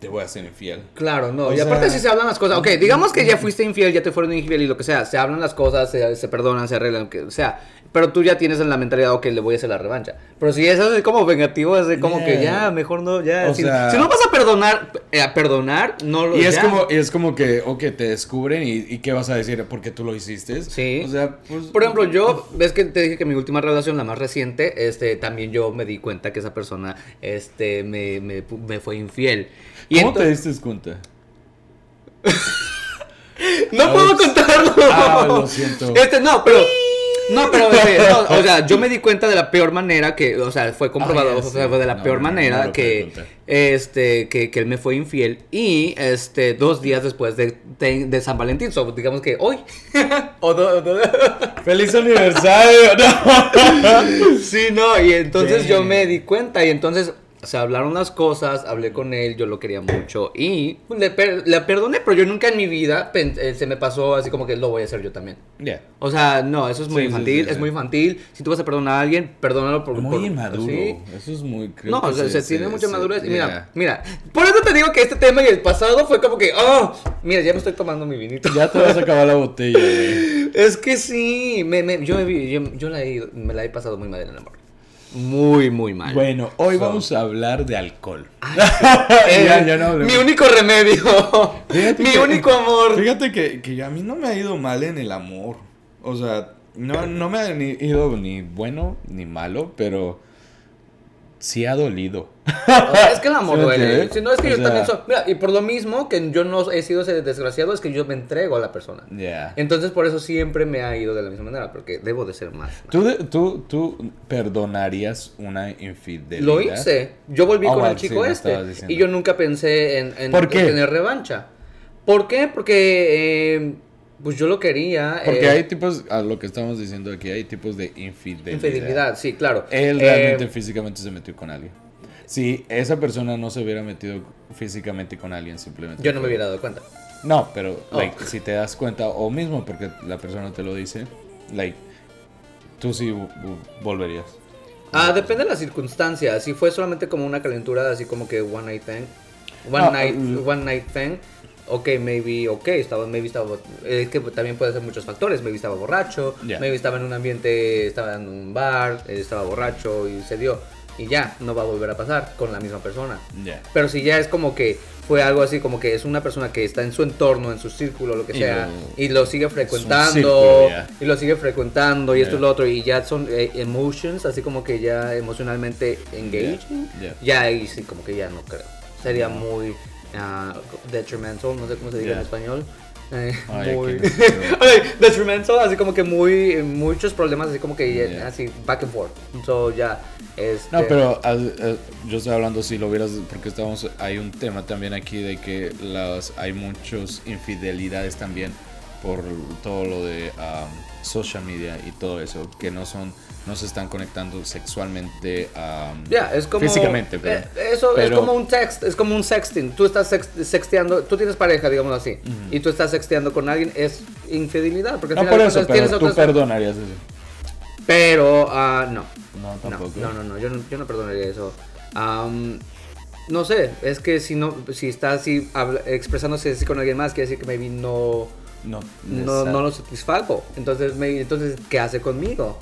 te voy a ser infiel. Claro, no. O y aparte si se hablan las cosas. Ok, digamos que ya fuiste infiel, ya te fueron infiel y lo que sea. Se hablan las cosas, se, se perdonan, se arreglan, lo que sea. Pero tú ya tienes en la mentalidad, ok, le voy a hacer la revancha. Pero si eso es como vengativo, es de como que ya, mejor no, ya. O si, sea- si no vas a perdonar, eh, a perdonar, no lo Y es ya. como, y es como que, ok, te descubren y, y ¿qué vas a decir? Porque tú lo hiciste. Sí. O sea, pues. Por ejemplo, yo, ves que te dije que mi última relación, la más reciente, este, también yo me di cuenta que esa persona, este, me, me, me fue infiel. Y ¿Cómo te diste cuenta? No Ah, puedo contarlo. Ah, lo siento. Este, no, pero. No, pero, no, o sea, (laughs) yo me di cuenta de la peor manera que, o sea, fue comprobado, Ah, o sea, fue de la No, peor no, manera que, este, que, que él me fue infiel y, este, dos días después de, de, de San Valentín, so, digamos que hoy, (laughs) o do- do- ¡Feliz aniversario! (laughs) Sí, no, y entonces yo me di cuenta y entonces se hablaron las cosas, hablé con él, yo lo quería mucho y le, per- le perdoné, pero yo nunca en mi vida eh, se me pasó así como que lo voy a hacer yo también. Ya. O sea, no, eso es muy Sí, infantil, sí, es sí. muy infantil. Si tú vas a perdonar a alguien, perdónalo por... Muy por- inmaduro. Eso es muy. creo No, o sea, se, tiene mucha madurez. Y ya. mira, mira, por eso te digo que este tema y el pasado fue como que, oh, mira, ya me estoy tomando mi vinito. Ya te vas a acabar la (laughs) botella, güey. Es que sí, me, me- yo, he- yo, yo la he, me la he pasado muy mal en el amor. Muy, muy mal. Bueno, hoy So- vamos a hablar de alcohol. (laughs) Eh, ya, ya no hablemos. Mi único remedio. Fíjate mi que- único amor. Fíjate que, que a mí no me ha ido mal en el amor. O sea, no, no me ha ni- ido ni bueno ni malo, pero sí ha dolido. (laughs) Es que el amor ¿Sí duele. Si no, es que O yo sea- también soy. Mira, y por lo mismo que yo no he sido ese desgraciado, es que yo me entrego a la persona. Ya. Entonces, por eso siempre me ha ido de la misma manera, porque debo de ser más. ¿Tú, de- tú, ¿Tú perdonarías una infidelidad? Lo hice. Yo volví Oh, con wow, el sí, chico me este. Y yo nunca pensé en, en- ¿Por qué? en tener revancha. ¿Por qué? Porque eh, pues yo lo quería. Porque eh, hay tipos, a lo que estamos diciendo aquí, hay tipos de infidelidad. Infidelidad, sí, claro. Él Eh, realmente físicamente se metió con alguien. Si esa persona no se hubiera metido físicamente con alguien, simplemente. yo no me hubiera dado cuenta. No, pero Oh. like, si te das cuenta, o mismo porque la persona te lo dice, like, tú sí vo- vo- volverías. Ah, depende de la circunstancia. Si fue solamente como una calentura, así como que one night thing. One night, one night thing. Ok, maybe, ok, estaba, maybe estaba, es que también puede ser muchos factores, maybe estaba borracho, Yeah. maybe estaba en un ambiente, estaba en un bar, estaba borracho y se dio, y ya, no va a volver a pasar con la misma persona. Pero si ya es como que fue algo así, como que es una persona que está en su entorno, en su círculo, lo que Y sea, lo- y lo sigue frecuentando, círculo, y lo sigue frecuentando, y esto y lo otro, y ya son eh, emotions, así como que ya emocionalmente engaging, Ya. ya ahí sí, como que ya no creo. Sería muy ah, detrimental, no sé cómo se diga en español. Eh, Ay, muy (laughs) detrimental, así como que muy eh, muchos problemas, así como que así back and forth. So ya este, No, pero ah, yo estoy hablando si lo vieras porque estamos hay un tema también aquí de que las hay muchos infidelidades también por todo lo de um, social media y todo eso que no son no se están conectando sexualmente um, Ya, es como. físicamente, pero, eh, eso pero- es como un text, es como un sexting. Tú estás sex- sexteando, tú tienes pareja, digamos así, y tú estás sexteando con alguien, es infidelidad. Porque al no final por eso, pero tú perdonarías eso. Pero, ah, no. No, tampoco. no, no, no, yo no, yo no perdonaría eso. No sé, es que si no, si está así habla- expresándose así con alguien más, quiere decir que maybe no, No, no, no lo satisfago. Entonces, maybe- entonces, ¿qué hace conmigo?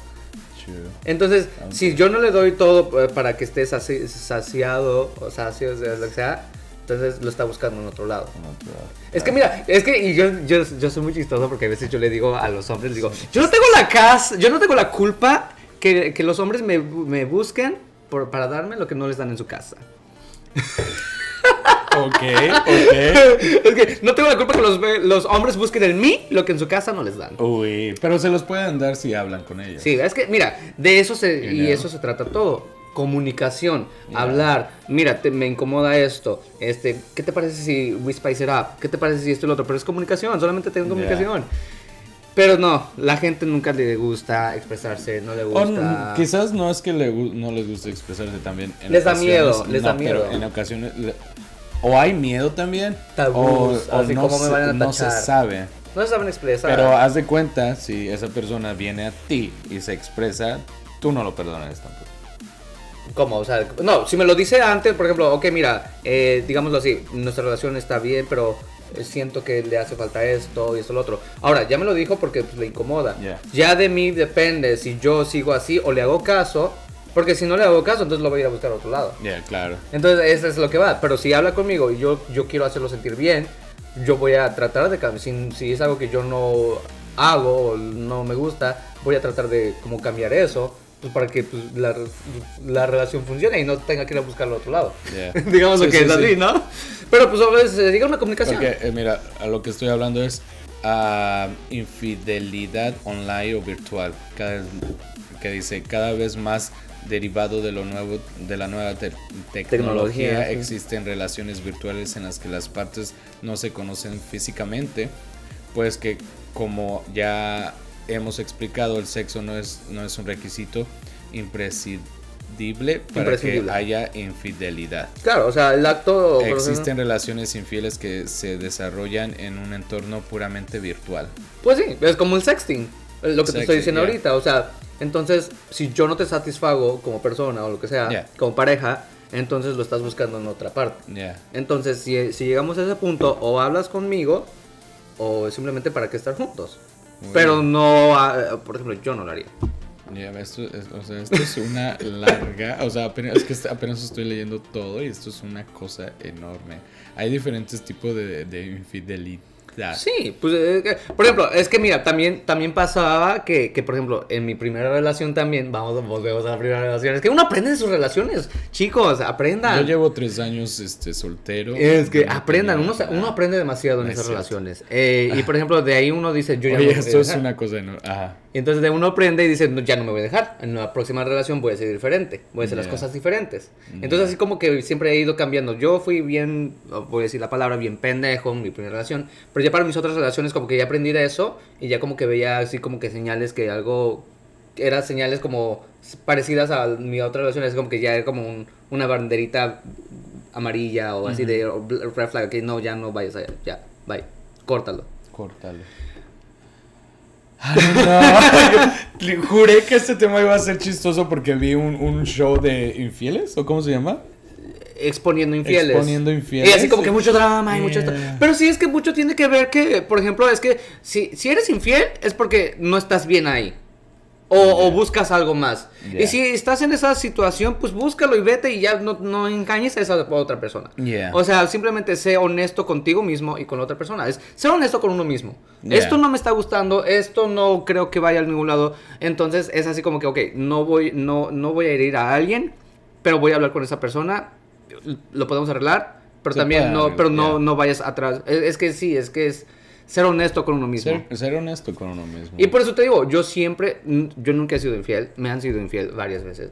Entonces, Aunque- si yo no le doy todo eh, para que esté saci- saciado o sacio, o sea, lo que sea, entonces lo está buscando en otro lado. Es que mira, es que y yo, yo, yo soy muy chistoso porque a veces yo le digo a los hombres, digo, yo no tengo la casa, yo no tengo la culpa que, que los hombres me, me busquen por, para darme lo que no les dan en su casa. (laughs) Ok, ok. (laughs) es que no tengo la culpa que los, ve- los hombres busquen en mí lo que en su casa no les dan. Uy, pero se los pueden dar si hablan con ellos. Sí, es que, mira, de eso se, y eso se trata todo. Comunicación, hablar, mira, te- me incomoda esto, este, ¿qué te parece si we spice it up? ¿Qué te parece si esto y lo otro? Pero es comunicación, solamente tengo comunicación. Pero no, la gente nunca le gusta expresarse, no le O gusta. n- quizás no es que le no les guste expresarse también. en Les da miedo, les da no, pero miedo. en ocasiones. O hay miedo también. Tabús, o, o así no, como me se, van a no se sabe. No se saben expresar. Pero haz de cuenta, si esa persona viene a ti y se expresa, tú no lo perdonas tampoco. ¿Cómo? O sea, no, si me lo dice antes, por ejemplo, ok, mira, eh, digámoslo así, nuestra relación está bien, pero siento que le hace falta esto y esto lo otro. Ahora, ya me lo dijo porque pues, le incomoda. Ya. Ya de mí depende si yo sigo así o le hago caso, porque si no le hago caso, entonces lo voy a ir a buscar a otro lado. Ya, claro. Entonces, eso es lo que va. Pero si habla conmigo y yo, yo quiero hacerlo sentir bien, yo voy a tratar de cambiar. Si, si es algo que yo no hago o no me gusta, voy a tratar de como cambiar eso. Pues para que pues, la, la relación funcione y no tenga que ir a buscarlo a otro lado. Ya. (laughs) Digamos Sí, que sí, es sí. así, ¿no? Pero pues a veces se diga una comunicación. Porque, eh, mira, a lo que estoy hablando es ah, infidelidad online o virtual. Cada, que dice cada vez más derivado de lo nuevo de la nueva te- tecnología, Tecnología, sí. existen relaciones virtuales en las que las partes no se conocen físicamente pues que como ya hemos explicado el sexo no es no es un requisito imprescindible para Imprescindible. que haya infidelidad Claro, o sea, el acto... Existen relaciones infieles que se desarrollan en un entorno puramente virtual. Pues sí, es como el sexting, lo que te estoy diciendo yeah. ahorita. O sea, entonces, si yo no te satisfago como persona o lo que sea, Yeah. como pareja, entonces lo estás buscando en otra parte. Ya. Entonces, si, si llegamos a ese punto, o hablas conmigo, o simplemente para que estar juntos. Muy Pero bien. no, ah, por ejemplo, yo no lo haría. Ya, esto es, o sea, esto es una (laughs) larga, o sea, apenas, es que apenas estoy leyendo todo y esto es una cosa enorme. Hay diferentes tipos de, de infidelidad. Sí, pues, eh, que- por ejemplo, es que mira, también, también pasaba que, que, por ejemplo, en mi primera relación también, vamos, volvemos a la primera relación, es que uno aprende de sus relaciones, chicos, aprendan. Yo llevo tres años este, soltero. Es que No aprendan, uno, uno aprende demasiado en No es esas relaciones. Eh, y por ejemplo, de ahí uno dice, yo ya Oye, no esto es una cosa enorme. Ajá. Y entonces de uno aprende y dice, no, ya no me voy a dejar. En la próxima relación voy a ser diferente. Voy a hacer las Ya. cosas diferentes. Ya. Entonces así como que siempre he ido cambiando. Yo fui bien, voy a decir la palabra, bien pendejo en mi primera relación. Pero ya para mis otras relaciones como que ya aprendí de eso. Y ya como que veía así como que señales que algo... Eran señales como parecidas a mi otra relación. Es como que ya era como un- una banderita amarilla o así de red flag. Que no, ya no vayas allá. Ya, bye. Córtalo. Córtalo. no. (laughs) Juré que este tema iba a ser chistoso porque vi un, un show de infieles, ¿o cómo se llama? Exponiendo infieles. Exponiendo infieles. Y así como que mucho drama y mucho... Pero sí es que mucho tiene que ver que, por ejemplo, es que si, si eres infiel es porque no estás bien ahí. O, buscas algo más. Y si estás en esa situación, pues búscalo y vete y ya no, no engañes a esa otra persona. O sea, simplemente sé honesto contigo mismo y con otra persona. Es ser honesto con uno mismo. Esto no me está gustando, esto no creo que vaya a ningún lado. Entonces es así como que, ok, no voy, no, no voy a herir a alguien, pero voy a hablar con esa persona. Lo podemos arreglar, pero también no, pero no, no vayas atrás. es que sí, es que es ser honesto con uno mismo. Ser, honesto con uno mismo. Y por eso te digo, yo siempre, yo nunca he sido infiel, me han sido infiel varias veces.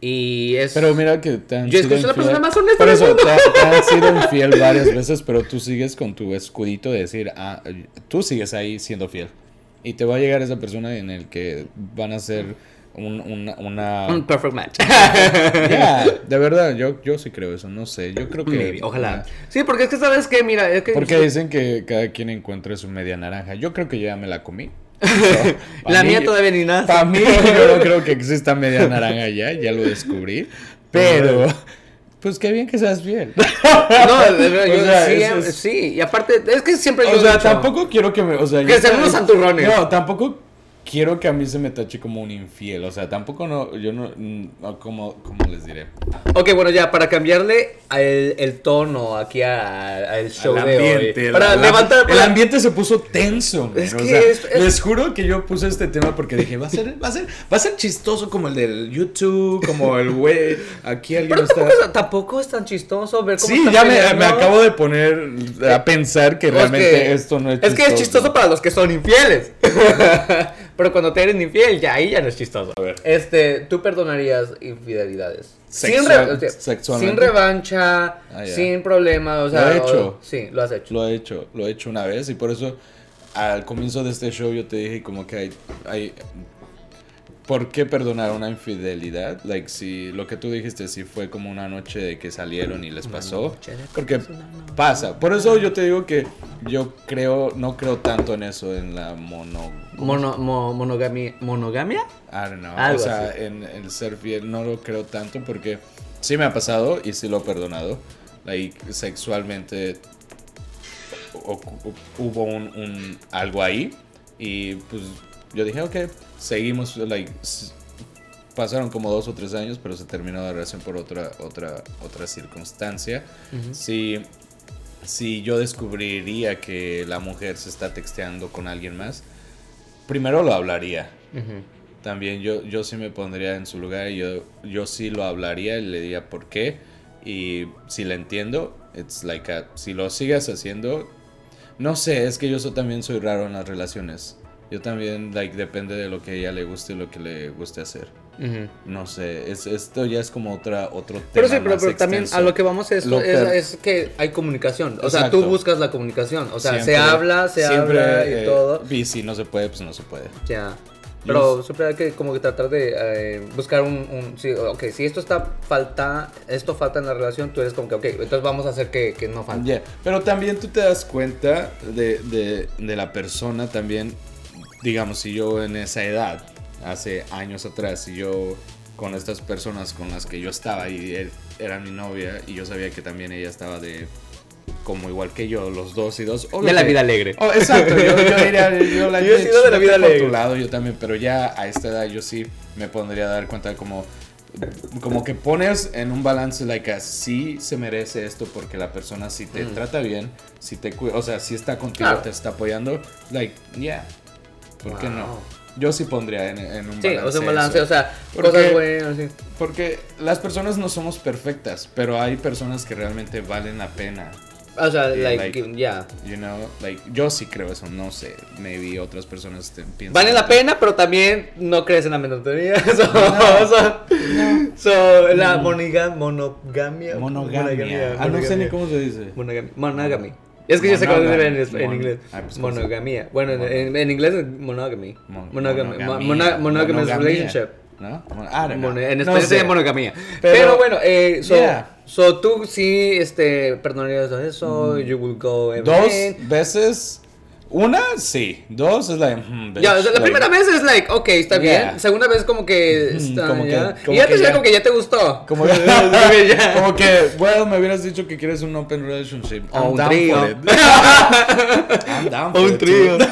Y es... Pero mira que te han yo sido infiel. la persona más honesta Por eso, te, han sido (laughs) infiel varias veces, pero tú sigues con tu escudito de decir, ah, tú sigues ahí siendo fiel. Y te va a llegar esa persona en el que van a ser un, una... Un perfect match. (laughs) De verdad, yo, yo sí creo eso, no sé, yo creo que... ojalá. Sí, porque es que sabes que, mira, es que... Porque dicen que cada quien encuentra su media naranja. Yo creo que ya me la comí. (laughs) la mía todavía ni nada. Para mí, yo no (laughs) creo que exista media naranja ya, ya lo descubrí. Pero... Pues qué bien que seas bien. No, de verdad, yo sí, sí, y aparte, es que siempre yo. O sea, tampoco quiero que me. O sea, que sean unos santurrones. No, tampoco quiero que a mí se me tache como un infiel. O sea, tampoco no, yo no, no como, ¿cómo les diré? Ok, bueno, ya, para cambiarle el, el tono aquí al show de hoy. Para levantar. El ambiente se puso tenso. Es que Les juro que yo puse este tema porque dije, va a ser, va a ser, va a ser chistoso como el del YouTube, como el güey. Aquí alguien Pero tampoco, está... es, tampoco es tan chistoso ver cómo Sí, ya me, me, acabo de poner a pensar que realmente esto no es chistoso. Es que es chistoso para los que son infieles. (laughs) Pero cuando te eres infiel, ya ahí ya no es chistoso. A ver. Este, tú perdonarías infidelidades. sin, sin, revancha, ah, sin problemas, o sea, lo he hecho. sí, lo has hecho. Lo he hecho, lo he hecho una vez y por eso al comienzo de este show yo te dije como que hay, hay ¿Por qué perdonar una infidelidad? Like, si lo que tú dijiste, si fue como una noche de que salieron y les pasó. Porque pasa. Por eso yo te digo que yo creo, no creo tanto en eso, en la mono... Mono, monogamia. ¿Monogamia? I don't know. o sea, en el ser fiel no lo creo tanto porque sí me ha pasado y sí lo he perdonado. Like, sexualmente hubo un, un algo ahí y pues yo dije, ok, seguimos, like, pasaron como dos o tres años, pero se terminó la relación por otra, otra, otra circunstancia. si, si yo descubriría que la mujer se está texteando con alguien más, primero lo hablaría. También yo, yo sí me pondría en su lugar y yo, yo sí lo hablaría y le diría por qué. Y si le entiendo, it's like si lo sigues haciendo, no sé, es que yo también soy raro en las relaciones. Yo también, like, depende de lo que a ella le guste y lo que le guste hacer. No sé, es, esto ya es como otra, otro tema. Pero sí, pero, también a lo que vamos es, es, que hay comunicación. O sea, tú buscas la comunicación. O sea, se habla, se habla y eh, todo. Y si no se puede, pues no se puede. Ya. Pero siempre hay que como que tratar de eh, buscar un, un sí, ok, si esto está falta, esto falta en la relación, tú eres como que, ok, entonces vamos a hacer que, que no falte. Pero también tú te das cuenta de, de, de la persona también digamos, si yo en esa edad, hace años atrás, si yo con estas personas con las que yo estaba y él era mi novia y yo sabía que también ella estaba de como igual que yo, los dos y dos. De la vida alegre. Oh, exacto, yo, diría, yo (laughs) la yo he sido de la vida alegre. Por tu lado, yo también, pero ya a esta edad yo sí me pondría a dar cuenta de como como que pones en un balance like así se merece esto porque la persona si te mm. trata bien, si te o sea, si está contigo, te está apoyando, like, yeah, ¿Por qué no? Yo sí pondría en, en un balance. Sí, o sea, un balance, o sea, porque, cosas buenas, sí. Porque las personas no somos perfectas, pero hay personas que realmente valen la pena. O sea, like, yeah. You know, like, yo sí creo eso, no sé, maybe otras personas piensan. Vale la pena, pero también no crees en la monotonía. (laughs) So, (laughs) no, so, la monogamia. Monogamia. monogamia. Ah, no sé ni cómo se dice. Monogamia. Monogamy. Es que yo sé cómo se en, en, inglés. Ah, pues, monogamia. Bueno, en, en, inglés es monogamy. monogamy. monogamous relationship. ¿No? en español se llama monogamia. Pero, bueno, eh, so, so, tú sí este, perdonarías eso. Mm. You will go Dos veces Una, sí. Dos, es la. mm, Ya, o bitch, sea, la like- primera vez es like, ok, está Yeah. bien. Segunda vez como que está como que- ya. como y ya tercera ya- como que ya te gustó. Como, (laughs) (laughs) como que, bueno, me hubieras dicho que quieres un open relationship. O I'm un down trío. for it. (laughs) I'm down O un trío. too.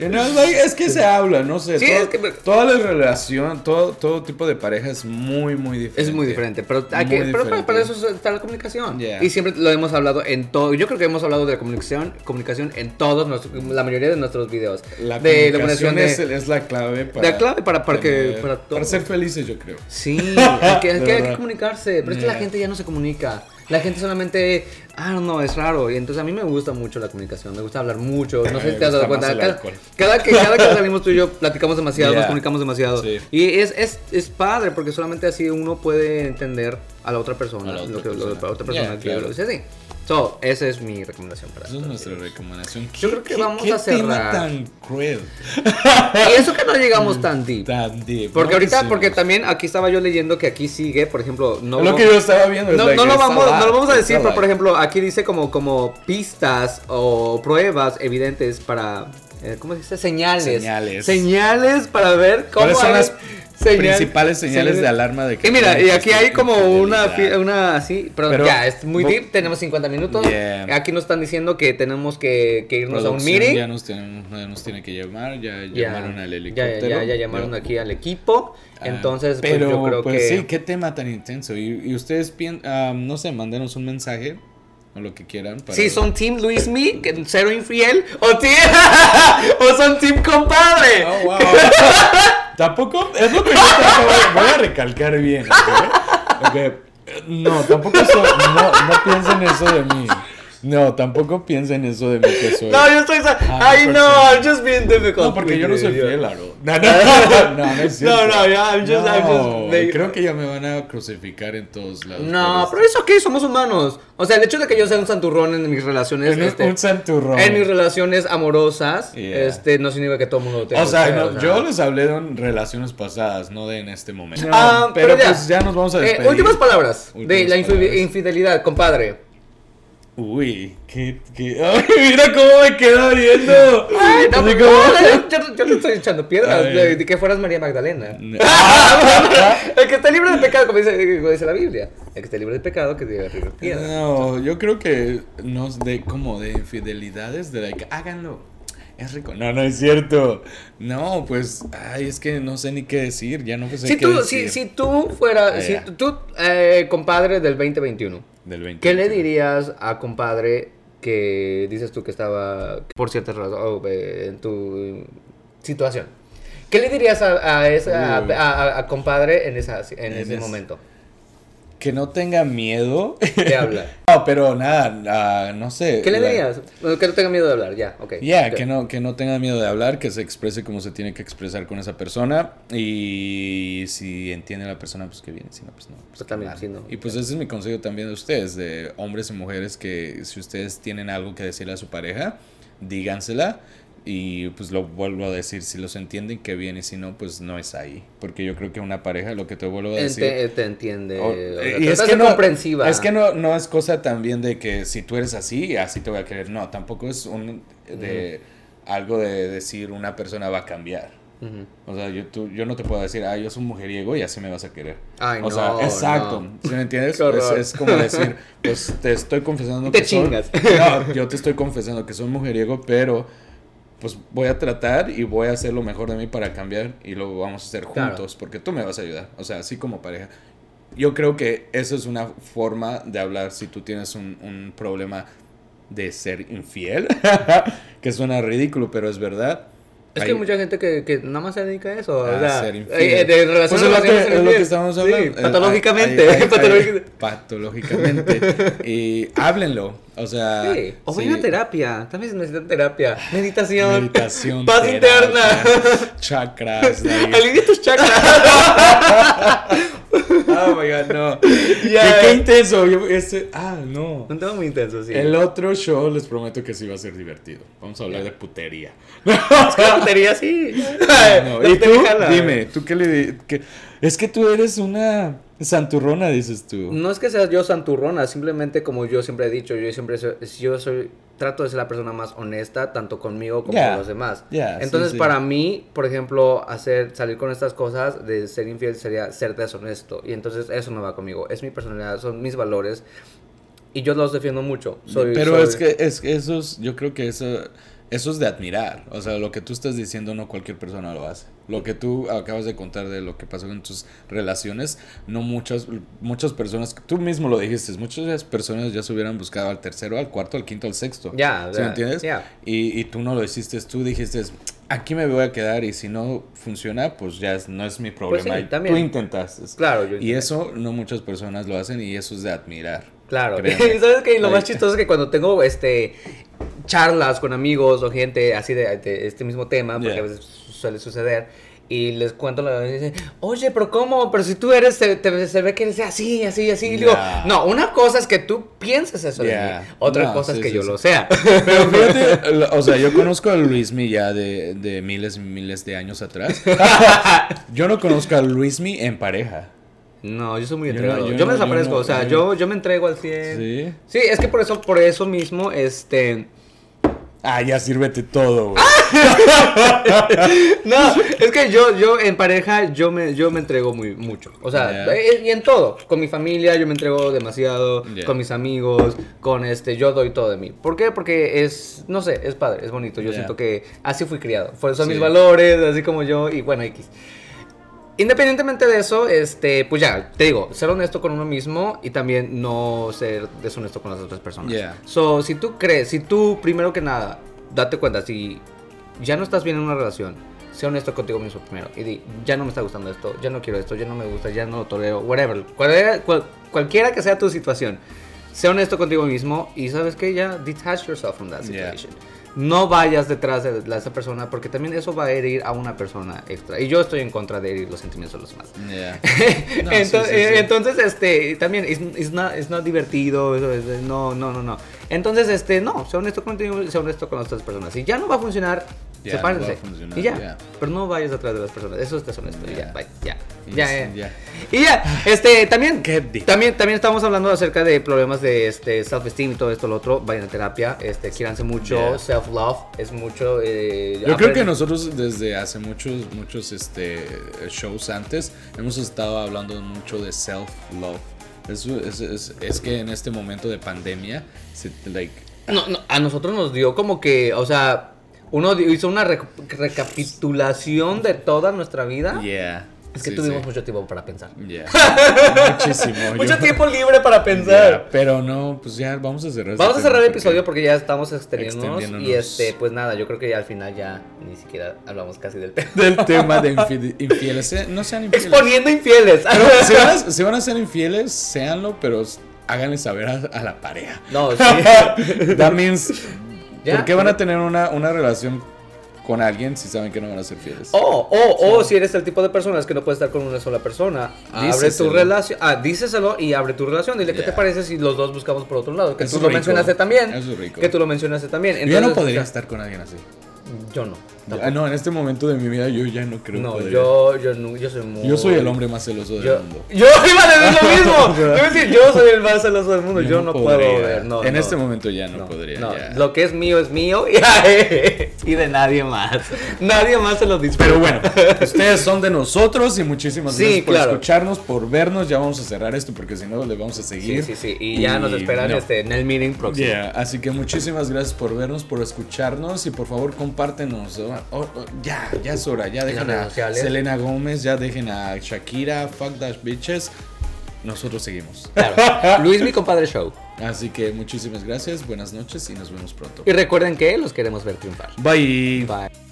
You know, like, es que se habla, no sé. Sí, todo- es que- Toda la relación, todo, todo tipo de pareja es muy, muy diferente. Es muy diferente, pero, hay pero para, eso está la comunicación. Yeah. Y siempre lo hemos hablado en todo. Yo creo que hemos hablado de la comunicación, comunicación en todos, nuestros- la mayoría de nuestros videos. La de comunicación de- es, es la clave para, La clave para- para que- para todo. ser felices, yo creo. Sí, (laughs) hay que, hay De que- hay que verdad. comunicarse. Pero es que la gente ya no se comunica. La gente solamente, ah, no, es raro. Y entonces a mí me gusta mucho la comunicación. Me gusta hablar mucho. No sé (laughs) si te has dado cuenta. Cada, cada que, cada que salimos tú y yo (laughs) platicamos demasiado, nos comunicamos demasiado. Sí. Y es, es, es padre porque solamente así uno puede entender a la otra persona. A la otra lo que, lo que persona. la otra persona Yeah, quiere. claro. Lo dice así. So, esa es mi recomendación para Esa es nuestra recomendación. Yo creo que ¿Qué- vamos qué a cerrar. tema tan cruel. (laughs) Y eso que no llegamos tan deep. Tan deep. Porque ¿no? ahorita, porque también aquí estaba yo leyendo que aquí sigue, por ejemplo, no lo que yo estaba viendo no, like, no lo vamos, no lo vamos a decir, pero por ejemplo, aquí dice como, como pistas o pruebas evidentes para, ¿cómo se dice? Señales. Señales. Señales para ver cómo ¿Cuáles son hay las señal- principales señales de alarma de que Y mira, y aquí hay como una, una así, pero, Pero- ya, es muy deep, tenemos 50 minutos. Yeah. Aquí nos están diciendo que tenemos que, que irnos a un Producción meeting. Ya nos, tienen, ya nos tiene que llamar, ya Ya, llamaron al ya, helicóptero. ya, ya llamaron Yo- aquí al equipo. Ah, Entonces, pues, pero, yo creo pues que. sí, qué tema tan intenso. Y, y ustedes, pien- ah, no sé, mándenos un mensaje o lo que quieran. Para... Si son Team Luis que cero infiel, o, team, (laughs) o son Team Compadre. Oh, wow. tampoco, es lo que yo Voy a recalcar bien, No, tampoco eso, no, no piensen eso de mí. No, tampoco piensen eso de mí que soy. No, yo estoy. Ah, I know, I'm just being difficult. No, porque yo no soy fiel, Aro. No, no, no, (laughs) no, no es cierto. No, no, ya, I'm just- I'm just Creo que ya me van a crucificar en todos lados. No, pero eso qué, somos humanos. O sea, el hecho de que yo sea un santurrón en mis relaciones. este, un santurrón. en mis relaciones amorosas, Yeah. este, no significa que todo el mundo tenga. O sea, yo les hablé de relaciones pasadas, no de en este momento. Ah, pero, pues ya nos vamos a Eh, despedir. últimas palabras de la infidelidad, compadre. Uy, qué, qué... Ay, (laughs) mira cómo me queda viendo. Ay, no, como- no, yo, te estoy echando piedras de, de que fueras María Magdalena. No. (laughs) el que está libre de pecado, como dice, como dice la Biblia. El que está libre de pecado, que diga arriba piedra. No, yo creo que no es de como de infidelidades, de like, háganlo. Es rico. No, no es cierto. No, pues, ay, es que no sé ni qué decir. Ya no sé Si qué tú, decir. si, si tú fueras, Ah, si ya. tú, eh, compadre del 2021, Del 20. ¿qué le dirías a compadre que dices tú que estaba por ciertas razones en tu situación? ¿Qué le dirías a, a, esa, a, a- compadre en, esa, en, En ese ese- momento? Que no tenga miedo. ¿Qué habla? (laughs) no, pero nada, ah, no sé. ¿Qué le la- dirías? Que no tenga miedo de hablar, ya, ok. Ya, Ok. que no, que no tenga miedo de hablar, que se exprese como se tiene que expresar con esa persona. Y si entiende la persona, pues que viene, si no, pues no. Pues Pues también, no. Y pues ese es mi consejo también de ustedes, de hombres y mujeres, que si ustedes tienen algo que decirle a su pareja, dígansela. Y pues lo vuelvo a decir, si los entienden, que bien, y si no, pues no es ahí. Porque yo creo que una pareja, lo que te vuelvo a decir... Ente- te entiende. Y es que no, comprensiva. Es que no, no es cosa también de que si tú eres así, así te voy a querer. No, tampoco es un de algo de decir una persona va a cambiar. O sea, yo, tú, yo no te puedo decir, ah, yo soy un mujeriego y así me vas a querer. Ay, o no, sea, exacto. no. ¿Sí me entiendes? Es, es como decir, (laughs) pues te estoy confesando Te que soy- chingas. (laughs) No, yo te estoy confesando que soy mujeriego, pero pues voy a tratar y voy a hacer lo mejor de mí para cambiar y lo vamos a hacer Claro. juntos porque tú me vas a ayudar. O sea, así como pareja. Yo creo que eso es una forma de hablar si tú tienes un, un problema de ser infiel, (laughs) que suena ridículo, pero es verdad. Es que hay mucha gente que, que nada más se dedica a eso. a o sea, ser infiel. eh, de relación Pues a lo que, es lo estamos Sí, hablando. Eh, patológicamente. (laughs) patológicamente. patológicamente. (laughs) y háblenlo. O sea. Sí, o sí. vayan a terapia. También necesitan terapia. (laughs) Meditación. Meditación. Paz terapia, interna. Chakras. Alivia tus chakras. Oh my god, no. (laughs) Qué, qué intenso. Yo- este- ah, no. Un tema muy intenso, sí. El otro show les prometo que sí va a ser divertido. Vamos a hablar de putería. (laughs) Es que putería sí. (laughs) No, La ¿Y tú? jala. Dime, ¿tú qué le qué- Es que tú eres una Santurrona, dices tú. No es que sea yo santurrona, simplemente como yo siempre he dicho, yo siempre soy, yo soy, trato de ser la persona más honesta, tanto conmigo como Yeah. con los demás. Yeah, Entonces, sí. para mí, por ejemplo, hacer, salir con estas cosas de ser infiel sería ser deshonesto. Y entonces eso no va conmigo. Es mi personalidad, son mis valores. Y yo los defiendo mucho. Soy, Pero soy- es que es eso es- yo creo que eso eso es de admirar. O sea, lo que tú estás diciendo no cualquier persona lo hace. Lo que tú acabas de contar de lo que pasó en tus relaciones, no muchas muchas personas, tú mismo lo dijiste, muchas personas ya se hubieran buscado al tercero, al cuarto, al quinto, al sexto. Ya, ¿Sí me ya, entiendes? Y, y tú no lo hiciste, tú dijiste, aquí me voy a quedar y si no funciona, pues ya es- no es mi problema. sí, Y también. Tú intentaste. Claro, yo Y eso no muchas personas lo hacen y eso es de admirar. Claro. Y (laughs) sabes que lo más chistoso es que cuando tengo este charlas con amigos o gente así de, de este mismo tema, porque Yeah. a veces suele suceder, y les cuento la y dicen, oye, pero ¿cómo? Pero si tú eres, se, te- se ve que eres así, así, así. Y digo, Yeah. no, una cosa es que tú pienses eso de Yeah. mí, otra No, cosa sí, es que sí, yo sí. lo sea. (laughs) Pero fíjate, (laughs) o sea, yo conozco a Luismi ya de, de miles y miles de años atrás. Yo no conozco a Luismi en pareja. No, yo soy muy entregado. Yo, yo me yo desaparezco, no- o sea, yo- yo, me entrego al 100. ¿Sí? Sí, es que por eso, por eso mismo, este... Ah, ya sírvete todo, güey. (laughs) No, es que yo, yo en pareja, yo me, yo me entrego muy mucho. O sea, Yeah. eh, y en todo. Con mi familia yo me entrego demasiado. Yeah. Con mis amigos, con este, yo doy todo de mí. ¿Por qué? Porque es, no sé, es padre, es bonito. Yo Yeah. siento que así fui criado. Fue- Son mis Sí. valores, así como yo, y bueno, X. Independientemente de eso, este, pues ya, te digo, ser honesto con uno mismo y también no ser deshonesto con las otras personas. Yeah. So, si tú crees, si tú, primero que nada, date cuenta, si ya no estás bien en una relación, sé honesto contigo mismo primero y di, ya no me está gustando esto, ya no quiero esto, ya no me gusta, ya no lo tolero, whatever, cualquiera, cual- cualquiera que sea tu situación, sé honesto contigo mismo y sabes que ya detach yourself from that Yeah. No vayas detrás de esa persona porque también eso va a herir a una persona extra. Y yo estoy en contra de herir los sentimientos de los demás. Yeah. (laughs) No, sí, entonces, sí, sí. entonces, este, también, es not, it's not divertido, no, no, no, no. Entonces, este, no, sé honesto contigo, sé honesto con las otras personas. Si ya no va a funcionar, Ya, sepárense. no funcionar, y ya. ya. Pero no vayas detrás de las personas, eso es deshonesto, y ya, Ya. bye, ya. Y Ya. Y ya, este, también, también, también estamos hablando acerca de problemas de este, self-esteem y todo esto, lo otro. Vayan a terapia, este, quíranse mucho, Yeah. self-love es mucho. eh, Yo creo que nosotros desde hace muchos, muchos este, shows antes hemos estado hablando mucho de self-love. Es, es, es que en este momento de pandemia, se, like, No, no, a nosotros nos dio como que, o sea, uno hizo una rec- recapitulación de toda nuestra vida. yeah. Es que sí, tuvimos sí. mucho tiempo para pensar. Yeah. (laughs) Muchísimo. Mucho yo- tiempo libre para pensar. Yeah, pero no, pues ya vamos a cerrar. Vamos a este cerrar el episodio porque ya estamos extendiéndonos. Extendiéndonos. Y este, pues nada, yo creo que ya al final ya ni siquiera hablamos casi del tema. Del tema de (laughs) infi- infieles. eh, No sean infieles. Exponiendo infieles. Pero (laughs) si van, a, si van a ser infieles, séanlo, pero háganle saber a, a la pareja. No, sí. That means, ¿por qué van a tener una, una relación con alguien si saben que no van a ser fieles? O, o, o si eres el tipo de personas que no puedes estar con una sola persona, abre tu relación, ah, díceselo y abre tu relación. Dile qué te Yeah. parece si los dos buscamos por otro lado. Que Eso tú lo rico. mencionaste también. Eso es rico. Que tú lo mencionaste también. Yo no podría o sea, estar con alguien así. Yo no. Ah, no, en este momento de mi vida yo ya no creo No, yo, yo, no- yo soy muy... Yo soy el hombre más celoso del Yo, mundo. yo iba a decir lo (laughs) mismo. Yo iba a decir, yo soy el más celoso del mundo. Yo, no, puedo ver. No, en no. este momento ya no, podría. no, ya. Lo que es mío es mío (laughs) y de nadie más. Nadie más se lo disputa. Pero bueno, ustedes son de nosotros y muchísimas Sí, gracias por claro. escucharnos, por vernos. Ya vamos a cerrar esto porque si no le vamos a Sí, seguir. sí, sí. Y ya nos esperan este, en el meeting próximo. Yeah, Así que muchísimas gracias por vernos, por escucharnos y por favor compártenos. Oh, oh, oh, ya, ya es hora. Ya dejen a. Selena Gómez, ya dejen a Shakira, fuck that bitches. Nosotros seguimos. Claro. (laughs) Luis, mi compadre show. Así que muchísimas gracias, buenas noches y nos vemos pronto. Y recuerden que los queremos ver triunfar. Bye. Bye.